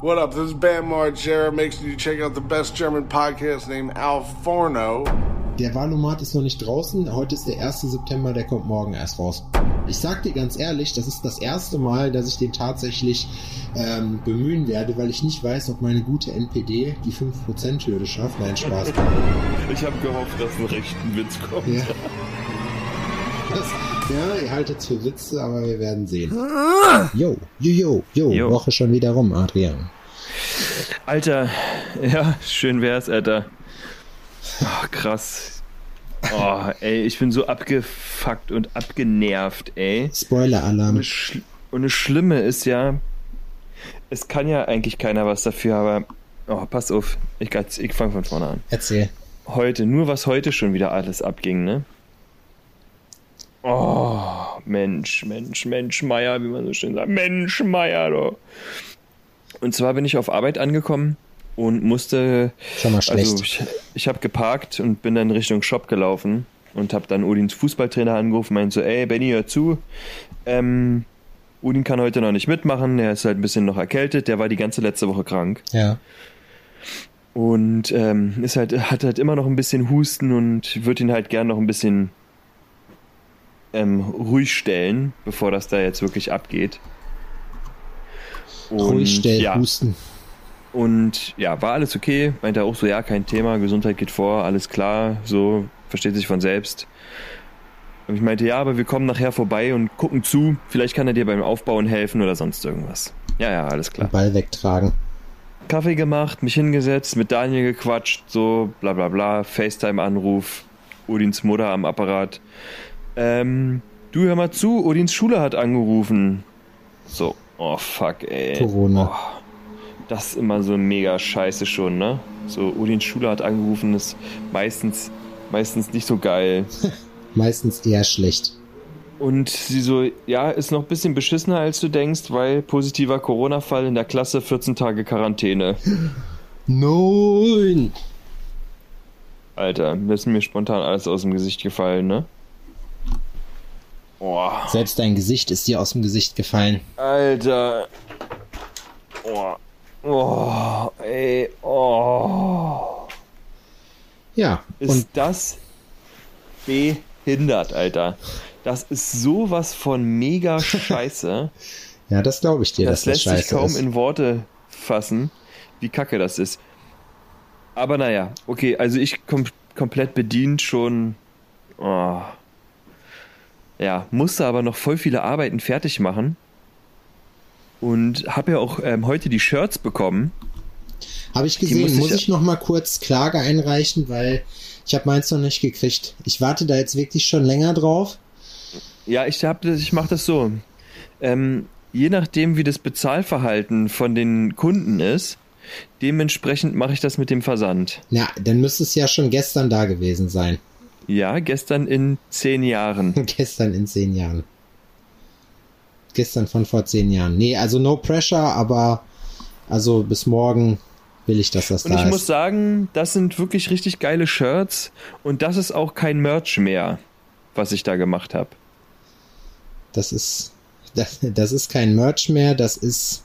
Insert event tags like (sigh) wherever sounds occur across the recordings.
What up? This is Bam Margera. Make sure you check out the best German podcast named Al Forno. Der Wahlomat ist noch nicht draußen. Heute ist der 1. September, der kommt morgen erst raus. Ich sag dir ganz ehrlich, das ist das erste Mal, dass ich den tatsächlich ähm, bemühen werde, weil ich nicht weiß, ob meine gute NPD die 5%-Hürde schafft. Nein, Spaß. Ich habe gehofft, dass ein rechten Witz kommt. Ja. Ja, ihr haltet für Witze, aber wir werden sehen. Jo, jo, jo, jo, Jo. Woche schon wieder rum, Adrian. Alter, ja, schön wär's, Alter. Oh, krass. Oh, ey, ich bin so abgefuckt und abgenervt, ey. Spoiler-Alarm. und das Schlimme ist ja, es kann ja eigentlich keiner was dafür, aber oh, pass auf, ich, ich fange von vorne an. Erzähl. Heute, nur was heute schon wieder alles abging, ne? Oh, Mensch, Mensch, Mensch, Meier, wie man so schön sagt. Mensch, Meier, doch. Und zwar bin ich auf Arbeit angekommen und musste. Schon mal schlecht. Also, ich, ich habe geparkt und bin dann Richtung Shop gelaufen und habe dann Udins Fußballtrainer angerufen, meinte so: Ey, Benny, hör zu. Ähm, Udin kann heute noch nicht mitmachen, der ist halt ein bisschen noch erkältet, der war die ganze letzte Woche krank. ja. Und ähm, ist halt, hat halt immer noch ein bisschen Husten und würde ihn halt gern noch ein bisschen ähm, ruhig stellen, bevor das da jetzt wirklich abgeht. Und, Ruhig stellen, ja, husten. und ja, war alles okay. Meinte er auch so, ja, kein Thema, Gesundheit geht vor, alles klar, so, versteht sich von selbst. Und ich meinte, ja, aber wir kommen nachher vorbei und gucken zu. Vielleicht kann er dir beim Aufbauen helfen oder sonst irgendwas. Ja, ja, alles klar. Den Ball wegtragen. Kaffee gemacht, mich hingesetzt, mit Daniel gequatscht, so bla bla bla, FaceTime-Anruf, Odins Mutter am Apparat. Ähm, du hör mal zu, Odins Schule hat angerufen. So, oh fuck, ey. Corona. Oh, das ist immer so mega scheiße schon, ne? So, Odins Schule hat angerufen, ist meistens, meistens nicht so geil. (laughs) Meistens eher schlecht. Und sie so, ja, ist noch ein bisschen beschissener, als du denkst, weil positiver Corona-Fall in der Klasse 14 Tage Quarantäne. (laughs) Nein! Alter, das ist mir spontan alles aus dem Gesicht gefallen, ne? Boah, Selbst dein Gesicht ist dir aus dem Gesicht gefallen. Alter. Oh, oh ey, oh. Ja, Ist und das behindert, Alter. Das ist sowas von mega (laughs) scheiße. ja, das glaube ich dir, das dass das lässt sich kaum ist. in Worte fassen, wie kacke das ist. Aber naja, okay, also ich kom komplett bedient schon. Oh. Ja, musste aber noch voll viele Arbeiten fertig machen. Und habe ja auch ähm, heute die Shirts bekommen. Habe ich gesehen. muss ich Muss ich noch mal kurz Klage einreichen, weil ich habe meins noch nicht gekriegt. Ich warte da jetzt wirklich schon länger drauf. Ja, ich hab ich mache das so. Ähm, je nachdem, wie das Bezahlverhalten von den Kunden ist, dementsprechend mache ich das mit dem Versand. Na, dann müsste es ja schon gestern da gewesen sein. Ja, gestern in zehn Jahren. (laughs) gestern in zehn Jahren. Gestern von vor zehn Jahren. Nee, also no pressure, aber also bis morgen will ich, dass das Und da ich ist. muss sagen, das sind wirklich richtig geile Shirts und das ist auch kein Merch mehr, was ich da gemacht habe. Das ist, das, das ist kein Merch mehr, das ist,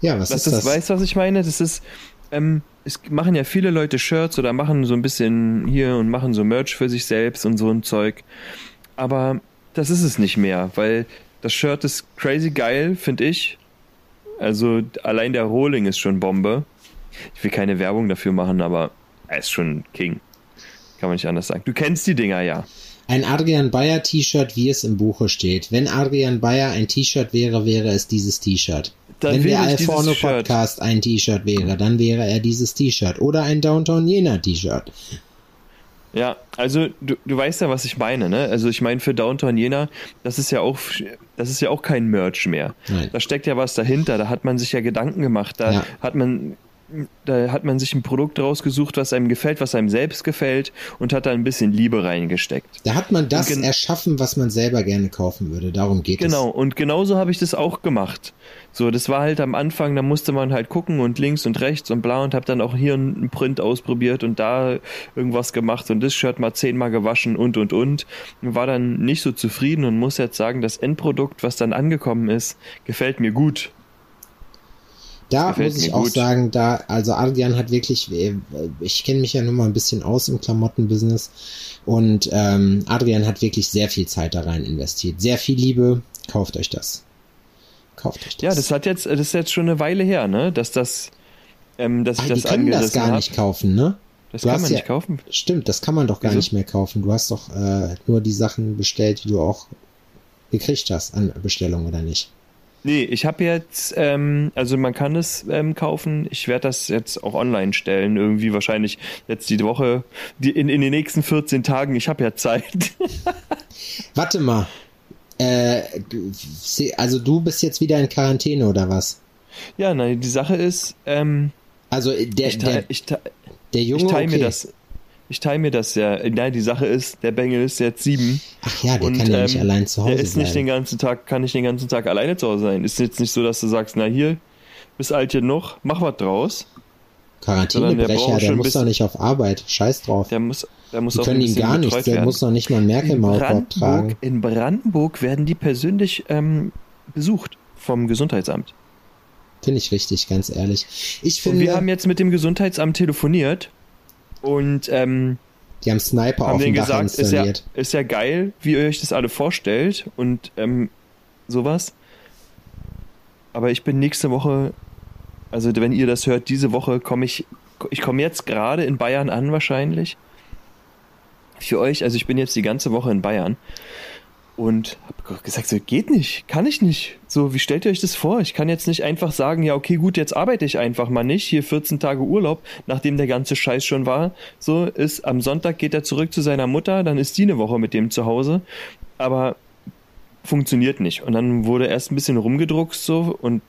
ja, was Das ist ist, das? weißt du, was ich meine? Das ist, ähm, es machen ja viele Leute Shirts oder machen so ein bisschen hier und machen so Merch für sich selbst und so ein Zeug. Aber das ist es nicht mehr, weil das Shirt ist crazy geil, finde ich. Also allein der Rohling ist schon Bombe. Ich will keine Werbung dafür machen, aber er ist schon King. Kann man nicht anders sagen. Du kennst die Dinger ja. Ein Adrian Bayer T-Shirt, wie es im Buche steht. Wenn Adrian Bayer ein T-Shirt wäre, wäre es dieses T-Shirt. Dann Wenn der Alforno. Podcast ein T-Shirt wäre, dann wäre er dieses T-Shirt. Oder ein Downtown Jena T-Shirt. Ja, also du, du weißt ja, was ich meine, ne? Also ich meine für Downtown Jena, das ist ja auch das ist ja auch kein Merch mehr. Nein. Da steckt ja was dahinter, da hat man sich ja Gedanken gemacht, da Ja. hat man da hat man sich ein Produkt rausgesucht, was einem gefällt, was einem selbst gefällt und hat da ein bisschen Liebe reingesteckt. Da hat man das erschaffen, was man selber gerne kaufen würde. Darum geht Genau, es. und genauso habe ich das auch gemacht. So, das war halt am Anfang, da musste man halt gucken und links und rechts und bla und habe dann auch hier einen Print ausprobiert und da irgendwas gemacht und das Shirt mal zehnmal gewaschen und und und. Und War dann nicht so zufrieden und muss jetzt sagen, das Endprodukt, was dann angekommen ist, gefällt mir gut. Da muss ich auch gut. sagen, da, also Adrian hat wirklich, äh, ich kenne mich ja nun mal ein bisschen aus im Klamottenbusiness und ähm, Adrian hat wirklich sehr viel Zeit da rein investiert. Sehr viel Liebe. Kauft euch das. Kauft euch das. Ja, das hat jetzt, das ist jetzt schon eine Weile her, ne? Dass das, ähm, dass ich Ah, das die können das gar hab. nicht kaufen, ne? Das Du kann man ja- nicht kaufen. Stimmt, das kann man doch gar Wieso? nicht mehr kaufen. Du hast doch äh, nur die Sachen bestellt, die du auch gekriegt hast an Bestellung, oder nicht? Nee, ich habe jetzt, ähm, also man kann es ähm, kaufen. Ich werde das jetzt auch online stellen, irgendwie wahrscheinlich jetzt die Woche, die, in, in den nächsten 14 Tagen. Ich habe ja Zeit. (laughs) Warte mal. Äh, also du bist jetzt wieder in Quarantäne oder was? ja, nein, die Sache ist, ähm, Also äh, der, ich, der, teile ich, teil- der ich Junge, teile okay. mir das. Ich teile mir das ja. Nein, die Sache ist, der Bengel ist jetzt sieben. Ach ja, der und, kann ja nicht ähm, allein zu Hause Der ist nicht den bleiben. ganzen Tag, kann nicht den ganzen Tag alleine zu Hause sein. Ist jetzt nicht so, dass du sagst, na hier, bist alt genug, mach was draus. der Quarantänebrecher, der ein muss doch nicht auf Arbeit. Scheiß drauf. Der muss, der muss Die können ihn gar betreut Der werden. muss noch nicht mal einen Merkel im in Maulkorb Brandenburg, tragen. in Brandenburg werden die persönlich ähm, besucht vom Gesundheitsamt. Finde ich richtig, ganz ehrlich. Ich Und finde, wir haben jetzt mit dem Gesundheitsamt telefoniert und ähm, die haben Sniper haben auf dem Dach gesagt, ist ja, installiert. ist ja geil, wie ihr euch das alle vorstellt und ähm, sowas. Aber ich bin nächste Woche, also wenn ihr das hört, diese Woche komme ich, ich komme jetzt gerade in Bayern an wahrscheinlich. Für euch, also ich bin jetzt die ganze Woche in Bayern und habe gesagt, so geht nicht, kann ich nicht. So, wie stellt ihr euch das vor? Ich kann jetzt nicht einfach sagen, ja, okay, gut, jetzt arbeite ich einfach mal nicht. Hier 14 Tage Urlaub, nachdem der ganze Scheiß schon war. So ist am Sonntag geht er zurück zu seiner Mutter, dann ist die eine Woche mit dem zu Hause. Aber funktioniert nicht. Und dann wurde erst ein bisschen rumgedruckst so und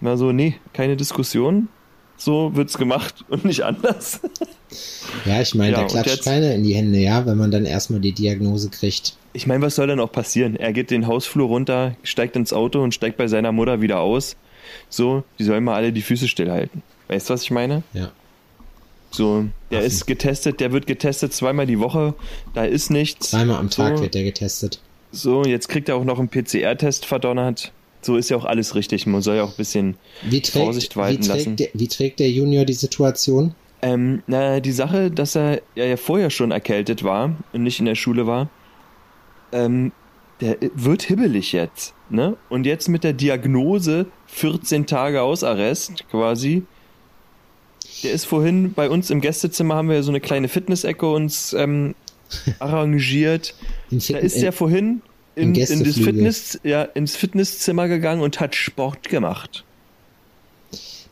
war so, nee, keine Diskussion. So wird's gemacht und nicht anders. Ja, ich meine, Ja, da klatscht keiner in die Hände, ja, wenn man dann erstmal die Diagnose kriegt. Ich meine, was soll denn auch passieren? Er geht den Hausflur runter, steigt ins Auto und steigt bei seiner Mutter wieder aus. So, die sollen mal alle die Füße stillhalten. Weißt du, was ich meine? Ja. So, der Affen. ist getestet, der wird getestet zweimal die Woche, da ist nichts. Zweimal am Tag so, wird der getestet. So, jetzt kriegt er auch noch einen PCR-Test verdonnert. So ist ja auch alles richtig. Man soll ja auch ein bisschen. Wie trägt, Vorsicht wie, walten lassen. trägt der, wie trägt der Junior die Situation? Ähm, na, die Sache, dass er ja, vorher schon erkältet war und nicht in der Schule war, ähm, der wird hibbelig jetzt, ne? Und jetzt mit der Diagnose 14 Tage Hausarrest quasi. Der ist vorhin bei uns im Gästezimmer haben wir so eine kleine Fitness-Ecke uns ähm, (laughs) arrangiert. Da ist der vorhin in, in das. Fitness, ja, ins Fitnesszimmer gegangen und hat Sport gemacht.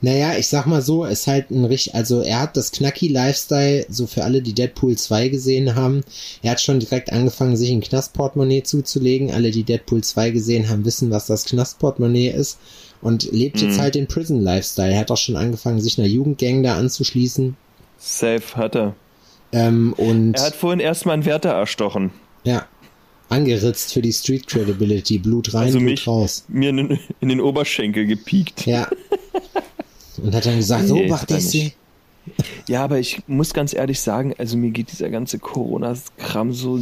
Naja, ich sag mal so, ist halt ein richtig, also er hat das Knacki-Lifestyle, so für alle, die Deadpool 2 gesehen haben, er hat schon direkt angefangen, sich ein Knastportemonnaie zuzulegen. Alle, die Deadpool 2 gesehen haben, wissen, was das Knastportemonnaie ist und lebt jetzt Mhm. halt den Prison-Lifestyle. Er hat auch schon angefangen, sich einer Jugendgang da anzuschließen. Safe hat er. Ähm, und Er hat vorhin erstmal einen Wärter erstochen. ja, angeritzt für die Street Credibility. Blut rein, Also Blut mich- raus. Mir in, den- in den Oberschenkel gepiekt. Ja. Und hat dann gesagt, so Nee, er das sie. nicht. Ja, aber ich muss ganz ehrlich sagen, also mir geht dieser ganze Corona-Kram so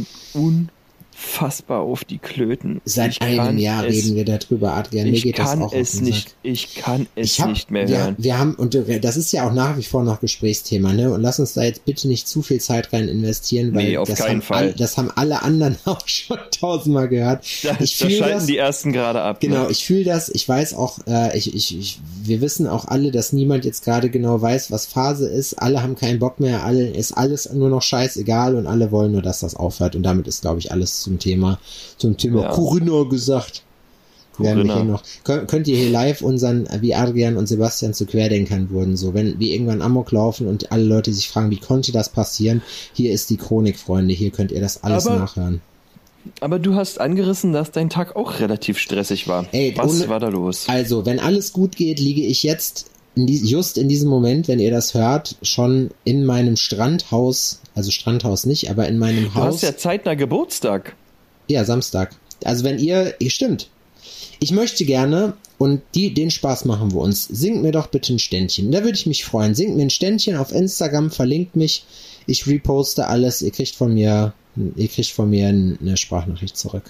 unfassbar auf die Klöten. Seit Ich einem Jahr es, reden wir darüber, Adrian. Mir geht das auch es nicht, ich kann es Ich hab, nicht mehr wir, hören. wir haben, und das ist ja auch nach wie vor noch Gesprächsthema, ne? Und lass uns da jetzt bitte nicht zu viel Zeit rein investieren, weil Nee, auf das, keinen haben Fall. All, das haben alle anderen (laughs) auch schon tausendmal gehört. (laughs) Da, ich da schalten das, die ersten gerade ab. Genau, Ne? ich fühle das, ich weiß auch, äh, ich, ich, ich, wir wissen auch alle, dass niemand jetzt gerade genau weiß, was Phase ist. Alle haben keinen Bock mehr, alle ist alles nur noch scheißegal und alle wollen nur, dass das aufhört. Und damit ist, glaube ich, alles zum Thema, zum Thema Ja. Corinna gesagt. Werden wir Corinna. hier noch, könnt, könnt ihr hier live unseren, wie Adrian und Sebastian zu Querdenkern wurden, so, wenn wir irgendwann Amok laufen und alle Leute sich fragen, wie konnte das passieren? Hier ist die Chronik, Freunde, hier könnt ihr das alles Aber- nachhören. Aber du hast angerissen, dass dein Tag auch relativ stressig war. Ey, Was ohne- war da los? Also, wenn alles gut geht, liege ich jetzt in die, just in diesem Moment, wenn ihr das hört, schon in meinem Strandhaus, also Strandhaus nicht, aber in meinem Du Haus. hast ja zeitnah Geburtstag. Ja, Samstag. Also wenn ihr, stimmt. Ich möchte gerne, und die, den Spaß machen wir uns, singt mir doch bitte ein Ständchen. Da würde ich mich freuen. Singt mir ein Ständchen auf Instagram, verlinkt mich. Ich reposte alles. Ihr kriegt von mir, ihr kriegt von mir eine Sprachnachricht zurück.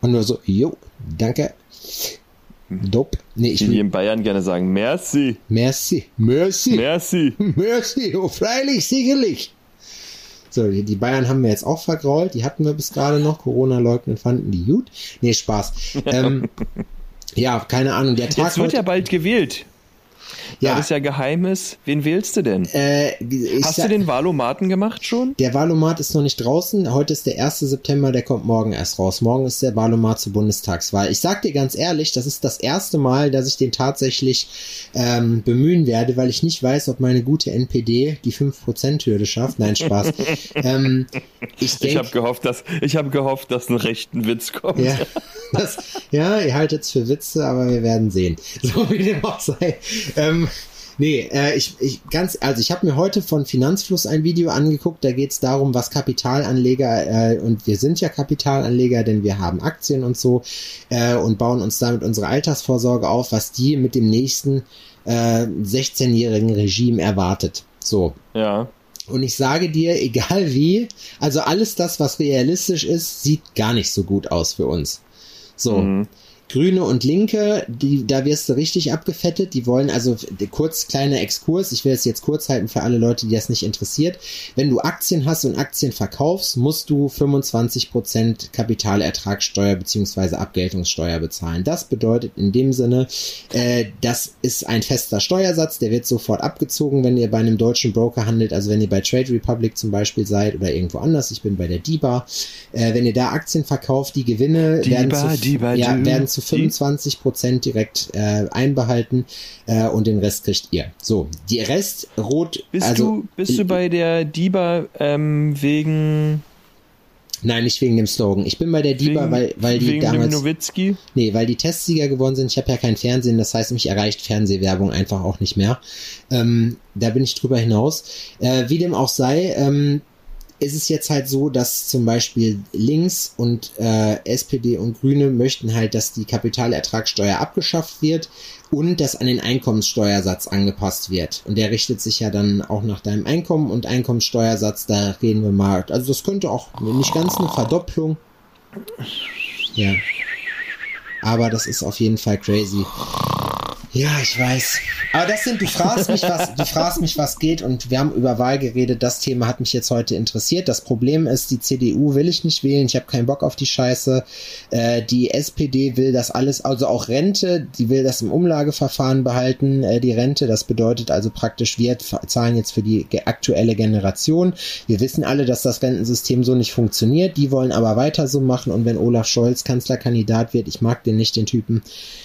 Und nur so, jo, danke. Dope. Nee, ich will. in Bayern gerne sagen, merci, Merci. Merci. merci. Merci. Oh, freilich, sicherlich. So, die, Bayern haben wir jetzt auch vergrault. Die hatten wir bis gerade noch. Corona leugnen fanden die gut. Nee, Spaß. (laughs) Ähm, ja, keine Ahnung. Der Tag Jetzt wird heute, ja bald gewählt. Ja, Da das ja geheim ist, wen wählst du denn? äh, Hast du den Valomaten gemacht schon? Der Wahlomat ist noch nicht draußen. Heute ist der 1. September, der kommt morgen erst raus. Morgen ist der Wahlomat zur Bundestagswahl. Ich sag dir ganz ehrlich, das ist das erste Mal, dass ich den tatsächlich ähm, bemühen werde, weil ich nicht weiß, ob meine gute NPD die 5%-Hürde schafft. Nein, Spaß. (laughs) ähm, ich Ich habe gehofft, dass ich habe gehofft, dass ein rechten Witz kommt. ja, das, ja, ihr haltet's für Witze, aber wir werden sehen. So wie dem auch sei. Ähm, nee, äh, ich, ich ganz, also ich habe mir heute von Finanzfluss ein Video angeguckt, da geht's darum, was Kapitalanleger, äh, und wir sind ja Kapitalanleger, denn wir haben Aktien und so, äh, und bauen uns damit unsere Altersvorsorge auf, was die mit dem nächsten äh, 16-jährigen Regime erwartet. So. Ja. Und ich sage dir, egal wie, also alles das, was realistisch ist, sieht gar nicht so gut aus für uns. So. Mhm. Grüne und Linke, die, da wirst du richtig abgefettet. Die wollen also kurz kleiner Exkurs. Ich will es jetzt kurz halten für alle Leute, die das nicht interessiert. Wenn du Aktien hast und Aktien verkaufst, musst du 25% Kapitalertragssteuer beziehungsweise Abgeltungssteuer bezahlen. Das bedeutet in dem Sinne, äh, das ist ein fester Steuersatz, der wird sofort abgezogen, wenn ihr bei einem deutschen Broker handelt, also wenn ihr bei Trade Republic zum Beispiel seid oder irgendwo anders. Ich bin bei der DIBA. Äh, wenn ihr da Aktien verkauft, die Gewinne DIBA, werden zu, DIBA, ja, werden zu 25 Prozent direkt äh, einbehalten äh, und den Rest kriegt ihr. So, die Rest rot. Bist also, du bist du bei der DIBA ähm, wegen Nein, nicht wegen dem Slogan. Ich bin bei der DIBA, wegen, weil, weil die damals. Nowitzki? Nee, weil die Testsieger geworden sind. Ich habe ja kein Fernsehen, das heißt, mich erreicht Fernsehwerbung einfach auch nicht mehr. Ähm, da bin ich drüber hinaus. Äh, wie dem auch sei, ähm, ist es jetzt halt so, dass zum Beispiel links und äh, SPD und Grüne möchten halt, dass die Kapitalertragssteuer abgeschafft wird und dass an den Einkommenssteuersatz angepasst wird. Und der richtet sich ja dann auch nach deinem Einkommen und Einkommenssteuersatz, da reden wir mal. Also das könnte auch nicht ganz eine Verdopplung. Ja. Aber das ist auf jeden Fall crazy. Ja, ich weiß. Aber das sind, du fragst mich, was, du fragst mich, was geht und wir haben über Wahl geredet. Das Thema hat mich jetzt heute interessiert. Das Problem ist, die CDU will ich nicht wählen. Ich habe keinen Bock auf die Scheiße. Äh, die SPD will das alles, also auch Rente, die will das im Umlageverfahren behalten, äh, die Rente. Das bedeutet also praktisch, wir zahlen jetzt für die aktuelle Generation. Wir wissen alle, dass das Rentensystem so nicht funktioniert. Die wollen aber weiter so machen und wenn Olaf Scholz Kanzlerkandidat wird, ich mag den nicht, den Typen,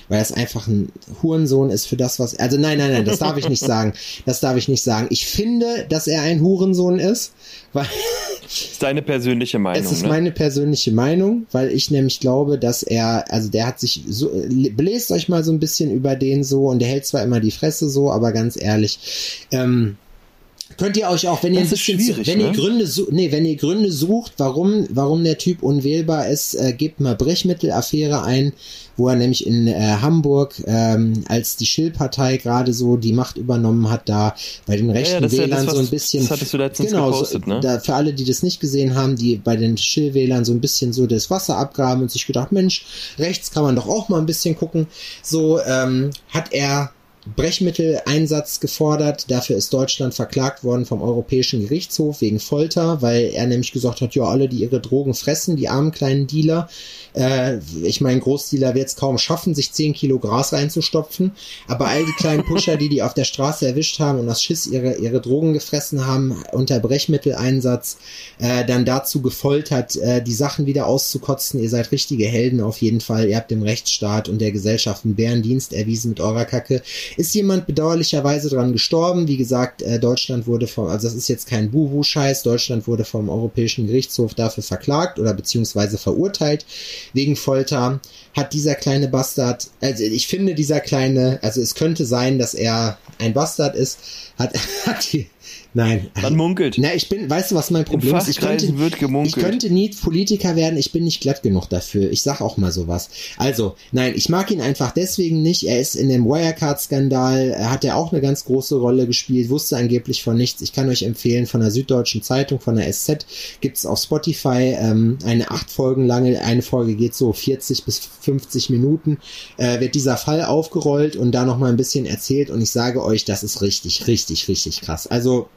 weil es einfach ein Hurensohn ist für das, was. Also nein, nein, nein, das darf ich nicht sagen. Das darf ich nicht sagen. Ich finde, dass er ein Hurensohn ist, weil Das (laughs) ist deine persönliche Meinung. es ist ne? meine persönliche Meinung, weil ich nämlich glaube, dass er, also der hat sich so, belest euch mal so ein bisschen über den so und der hält zwar immer die Fresse so, aber ganz ehrlich, ähm, Könnt ihr euch auch, wenn ihr Das ein bisschen, schwierig, wenn ihr ne? Gründe, su- nee, wenn ihr Gründe sucht, warum, warum der Typ unwählbar ist, äh, gebt mal Brechmittelaffäre ein, wo er nämlich in äh, Hamburg, ähm, als die Schill-Partei gerade so die Macht übernommen hat, da bei den rechten ist ja Wählern das, so ein bisschen, das hattest du letztens genau, gepostet, so, ne? da, für alle, die das nicht gesehen haben, die bei den Schill-Wählern so ein bisschen so das Wasser abgraben und sich gedacht, Mensch, rechts kann man doch auch mal ein bisschen gucken. So ähm, hat er Brechmitteleinsatz gefordert. Dafür ist Deutschland verklagt worden vom Europäischen Gerichtshof wegen Folter, weil er nämlich gesagt hat, ja, alle, die ihre Drogen fressen, die armen kleinen Dealer, äh, ich meine, Großdealer wird es kaum schaffen, sich 10 Kilo Gras reinzustopfen, aber all die kleinen Pusher, die die auf der Straße erwischt haben und aus Schiss ihre, ihre Drogen gefressen haben, unter Brechmitteleinsatz, äh, dann dazu gefoltert, äh, die Sachen wieder auszukotzen. Ihr seid richtige Helden auf jeden Fall. Ihr habt dem Rechtsstaat und der Gesellschaft einen Bärendienst erwiesen mit eurer Kacke. Ist jemand bedauerlicherweise dran gestorben? Wie gesagt, äh, Deutschland wurde vom, also das ist jetzt kein Buhu-Scheiß, Deutschland wurde vom Europäischen Gerichtshof dafür verklagt oder beziehungsweise verurteilt wegen Folter. Hat dieser kleine Bastard, also ich finde dieser kleine, also es könnte sein, dass er ein Bastard ist, hat, (laughs) hat die, Nein. Man munkelt. Na, ich bin, weißt du, was mein Problem ist? Ich könnte, wird gemunkelt. ich könnte nie Politiker werden, ich bin nicht glatt genug dafür. Ich sag auch mal sowas. Also, nein, ich mag ihn einfach deswegen nicht. Er ist in dem Wirecard-Skandal, hat er auch eine ganz große Rolle gespielt, wusste angeblich von nichts. Ich kann euch empfehlen, von der Süddeutschen Zeitung, von der SZ, gibt's auf Spotify ähm, eine acht Folgen lange, eine Folge geht so 40 bis 50 Minuten, äh, wird dieser Fall aufgerollt und da nochmal ein bisschen erzählt und ich sage euch, das ist richtig, richtig, richtig krass. Also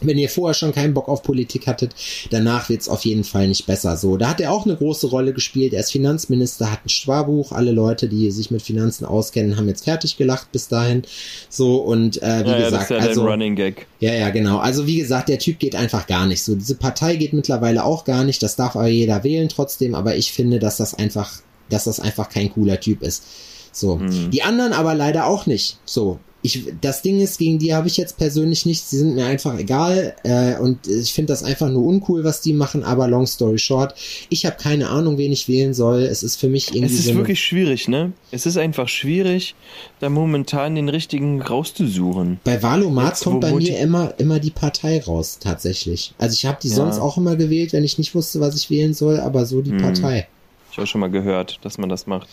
wenn ihr vorher schon keinen Bock auf Politik hattet, danach wird's auf jeden Fall nicht besser. So, da hat er auch eine große Rolle gespielt. Er ist Finanzminister, hat ein Sparbuch. Alle Leute, die sich mit Finanzen auskennen, haben jetzt fertig gelacht bis dahin. So und äh, wie ja, ja, gesagt, das ist ja also Running Gag. ja, ja, genau. Also wie gesagt, der Typ geht einfach gar nicht. So diese Partei geht mittlerweile auch gar nicht. Das darf aber jeder wählen trotzdem. Aber ich finde, dass das einfach, dass das einfach kein cooler Typ ist. So. Hm. Die anderen aber leider auch nicht. So. Ich, das Ding ist, gegen die habe ich jetzt persönlich nichts, die sind mir einfach egal äh, und ich finde das einfach nur uncool, was die machen, aber long story short, ich habe keine Ahnung, wen ich wählen soll. Es ist für mich irgendwie Es ist so wirklich schwierig, ne? Es ist einfach schwierig, da momentan den richtigen rauszusuchen. Bei Valomat kommt bei mir immer, immer die Partei raus, tatsächlich. Also ich habe die Ja. sonst auch immer gewählt, wenn ich nicht wusste, was ich wählen soll, aber so die Hm. Partei. Ich habe schon mal gehört, dass man das macht.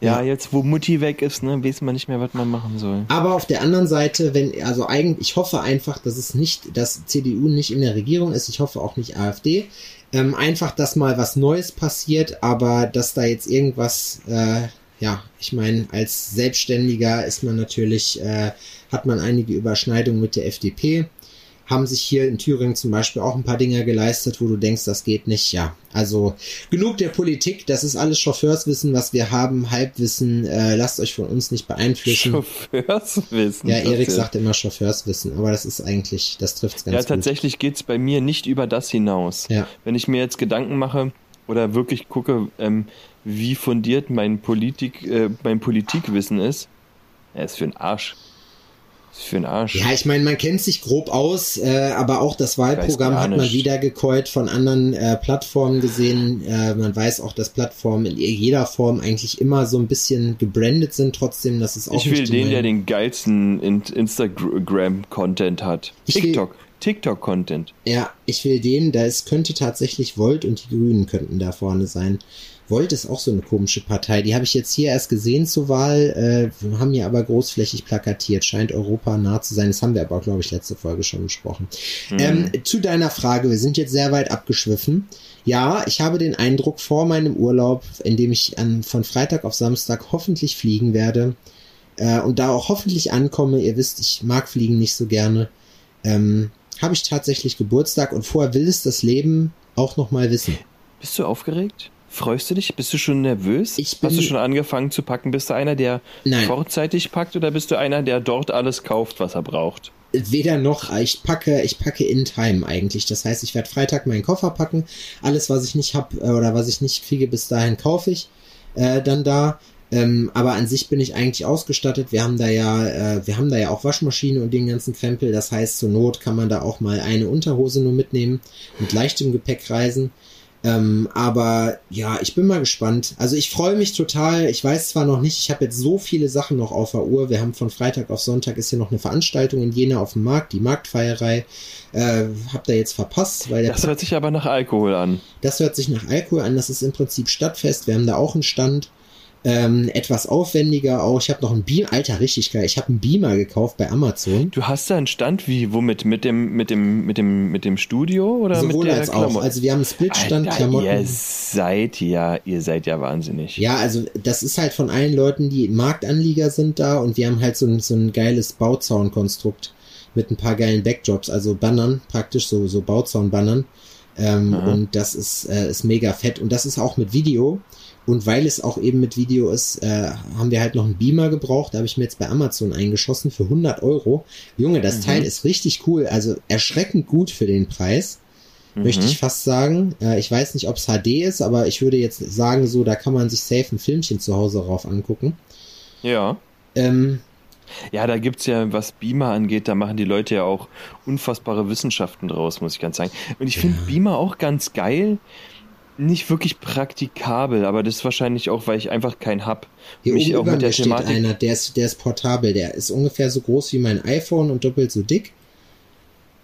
Ja, jetzt wo Mutti weg ist, ne, weiß man nicht mehr, was man machen soll. Aber auf der anderen Seite, wenn, also eigentlich, ich hoffe einfach, dass es nicht, dass CDU nicht in der Regierung ist, ich hoffe auch nicht AfD. Ähm, einfach, dass mal was Neues passiert, aber dass da jetzt irgendwas, äh, ja, ich meine, als Selbstständiger ist man natürlich, äh, hat man einige Überschneidungen mit der FDP. Haben sich hier in Thüringen zum Beispiel auch ein paar Dinge geleistet, wo du denkst, das geht nicht. Ja, also genug der Politik, das ist alles Chauffeurswissen, was wir haben, Halbwissen. Äh, lasst euch von uns nicht beeinflussen. Chauffeurswissen. Ja, Erik sagt immer Chauffeurswissen, aber das ist eigentlich, das trifft's ganz Ja, gut. tatsächlich geht's bei mir nicht über das hinaus. Ja. Wenn ich mir jetzt Gedanken mache oder wirklich gucke, ähm, wie fundiert mein Politik, äh, mein Politikwissen ist, er ist für den Arsch. Für den Arsch. Ja, ich meine, man kennt sich grob aus, äh, aber auch das Wahlprogramm hat man wieder gekäut von anderen äh, Plattformen gesehen. Äh, man weiß auch, dass Plattformen in jeder Form eigentlich immer so ein bisschen gebrandet sind, trotzdem, dass es auch ich will den, der den geilsten In- Instagram-Content hat. Ich TikTok. TikTok-Content. Ja, ich will den, da es könnte tatsächlich Volt und die Grünen könnten da vorne sein. Volt ist auch so eine komische Partei. Die habe ich jetzt hier erst gesehen zur Wahl, äh, haben hier aber großflächig plakatiert. Scheint Europa nah zu sein. Das haben wir aber, glaube ich, letzte Folge schon besprochen. Ähm, zu deiner Frage, wir sind jetzt sehr weit abgeschwiffen. Ja, ich habe den Eindruck vor meinem Urlaub, in dem ich an, von Freitag auf Samstag hoffentlich fliegen werde äh, und da auch hoffentlich ankomme. Ihr wisst, ich mag Fliegen nicht so gerne. Ähm, habe ich tatsächlich Geburtstag und vorher will es das Leben auch noch mal wissen. Bist du aufgeregt? Freust du dich? Bist du schon nervös? Bin- Hast du schon angefangen zu packen? Bist du einer, der Nein. vorzeitig packt oder bist du einer, der dort alles kauft, was er braucht? Weder noch, ich packe, ich packe in Time eigentlich. Das heißt, ich werde Freitag meinen Koffer packen. Alles, was ich nicht hab äh, oder was ich nicht kriege, bis dahin kaufe ich äh, dann da. Ähm, aber an sich bin ich eigentlich ausgestattet. Wir haben da ja, äh, wir haben da ja auch Waschmaschine und den ganzen Krempel. Das heißt, zur Not kann man da auch mal eine Unterhose nur mitnehmen, mit leichtem Gepäck reisen. Ähm, aber ja, ich bin mal gespannt. Also ich freue mich total. Ich weiß zwar noch nicht, ich habe jetzt so viele Sachen noch auf der Uhr. Wir haben von Freitag auf Sonntag ist hier noch eine Veranstaltung in Jena auf dem Markt, die Marktfeierei. Äh, hab da jetzt verpasst, weil der Das hört sich aber nach Alkohol an. das hört sich nach Alkohol an. Das ist im Prinzip Stadtfest. Wir haben da auch einen Stand. Ähm, etwas aufwendiger auch. Ich habe noch einen Beamer. Alter, richtig geil. Ich habe einen Beamer gekauft bei Amazon. Du hast da einen Stand wie womit mit dem mit dem mit dem mit dem Studio oder Sowohl mit der als auch. Klamotte? Also wir haben einen Splitstand, Alter, Klamotten. ihr seid ja, ihr seid ja wahnsinnig. Ja, also das ist halt von allen Leuten, die Marktanlieger sind da und wir haben halt so ein, so ein geiles Bauzaunkonstrukt mit ein paar geilen Backdrops, also Bannern, praktisch so, so Bauzaun-Bannern. Ähm, und das ist, äh, ist mega fett. Und das ist auch mit Video. Und weil es auch eben mit Video ist, äh, haben wir halt noch einen Beamer gebraucht. Da habe ich mir jetzt bei Amazon eingeschossen für 100 Euro. Junge, das Mhm. Teil ist richtig cool. Also erschreckend gut für den Preis möchte ich fast sagen. Äh, ich weiß nicht, ob es HD ist, aber ich würde jetzt sagen, so, da kann man sich safe ein Filmchen zu Hause drauf angucken. Ja. Ähm, Ja, da gibt's ja, was Beamer angeht, da machen die Leute ja auch unfassbare Wissenschaften draus, muss ich ganz sagen. Und ich finde Beamer auch ganz geil. Nicht wirklich praktikabel, aber das ist wahrscheinlich auch, weil ich einfach keinen hab. hier Mich oben auch über mit der mir steht Thematik. einer, der ist, der ist portabel. Der ist ungefähr so groß wie mein iPhone und doppelt so dick.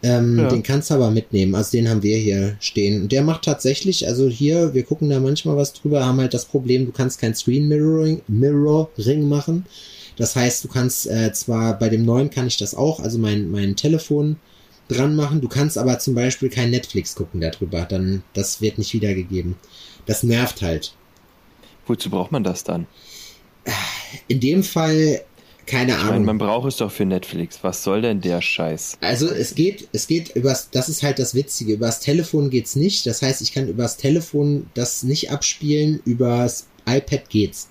Ähm, Ja. Den kannst du aber mitnehmen. Also den haben wir hier stehen. Und der macht tatsächlich, also hier, wir gucken da manchmal was drüber, haben halt das Problem, du kannst kein Screen Mirroring, Mirroring machen. Das heißt, du kannst äh, zwar bei dem neuen kann ich das auch, also mein, mein Telefon dran machen, du kannst aber zum Beispiel kein Netflix gucken darüber. Dann, das wird nicht wiedergegeben. Das nervt halt. Wozu braucht man das dann? In dem Fall, keine Ich meine, Ahnung. man braucht es doch für Netflix. Was soll denn der Scheiß? Also es geht, es geht übers, das ist halt das Witzige, übers Telefon geht's nicht. Das heißt, ich kann übers Telefon das nicht abspielen, übers iPad geht's.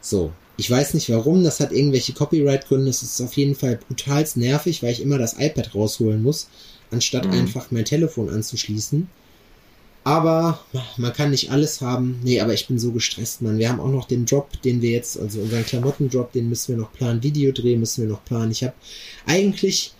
So. Ich weiß nicht warum, das hat irgendwelche Copyright-Gründe. Es ist auf jeden Fall brutalst nervig, weil ich immer das iPad rausholen muss, anstatt Mhm. einfach mein Telefon anzuschließen. Aber man kann nicht alles haben. Nee, aber ich bin so gestresst, Mann. Wir haben auch noch den Job, den wir jetzt, also unseren Klamottenjob, den müssen wir noch planen. Videodreh müssen wir noch planen. Ich habe eigentlich,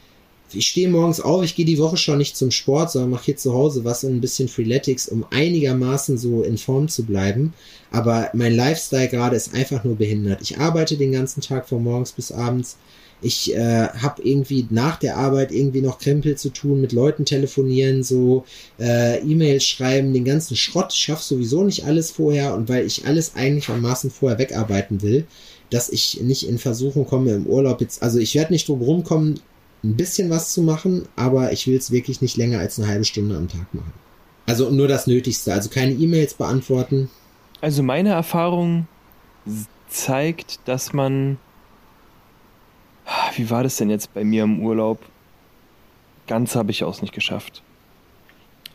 ich stehe morgens auf, ich gehe die Woche schon nicht zum Sport, sondern mache hier zu Hause was und ein bisschen Freeletics, um einigermaßen so in Form zu bleiben. Aber mein Lifestyle gerade ist einfach nur behindert. Ich arbeite den ganzen Tag von morgens bis abends. Ich äh, habe irgendwie nach der Arbeit irgendwie noch Krempel zu tun, mit Leuten telefonieren, so äh, E-Mails schreiben, den ganzen Schrott. Ich schaffe sowieso nicht alles vorher und weil ich alles eigentlich am Maßen vorher wegarbeiten will, dass ich nicht in Versuchung komme im Urlaub jetzt. Also ich werde nicht drum rumkommen, ein bisschen was zu machen, aber ich will es wirklich nicht länger als eine halbe Stunde am Tag machen. Also nur das Nötigste. Also keine E-Mails beantworten. Also meine Erfahrung zeigt, dass man. Wie war das denn jetzt bei mir im Urlaub? Ganz habe ich auch nicht geschafft.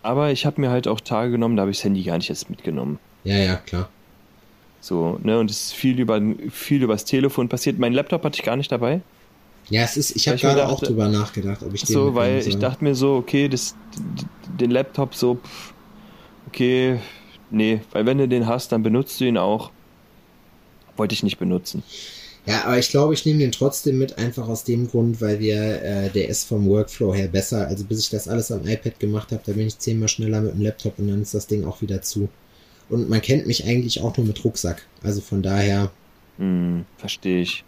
Aber ich habe mir halt auch Tage genommen, da habe ich das Handy gar nicht erst mitgenommen. Ja, ja, klar. So, ne, und es ist viel über viel übers Telefon passiert. Mein Laptop hatte ich gar nicht dabei. Ja, es ist, ich habe gerade auch drüber nachgedacht, ob ich den So, weil mitnehmen ich soll. dachte mir so, okay, das, den Laptop so, pff, okay, nee, weil wenn du den hast, dann benutzt du ihn auch. Wollte ich nicht benutzen. Ja, aber ich glaube, ich nehme den trotzdem mit, einfach aus dem Grund, weil wir, äh, der ist vom Workflow her besser. Also bis ich das alles am iPad gemacht habe, da bin ich zehnmal schneller mit dem Laptop und dann ist das Ding auch wieder zu. Und man kennt mich eigentlich auch nur mit Rucksack. Also von daher, Hm, verstehe ich.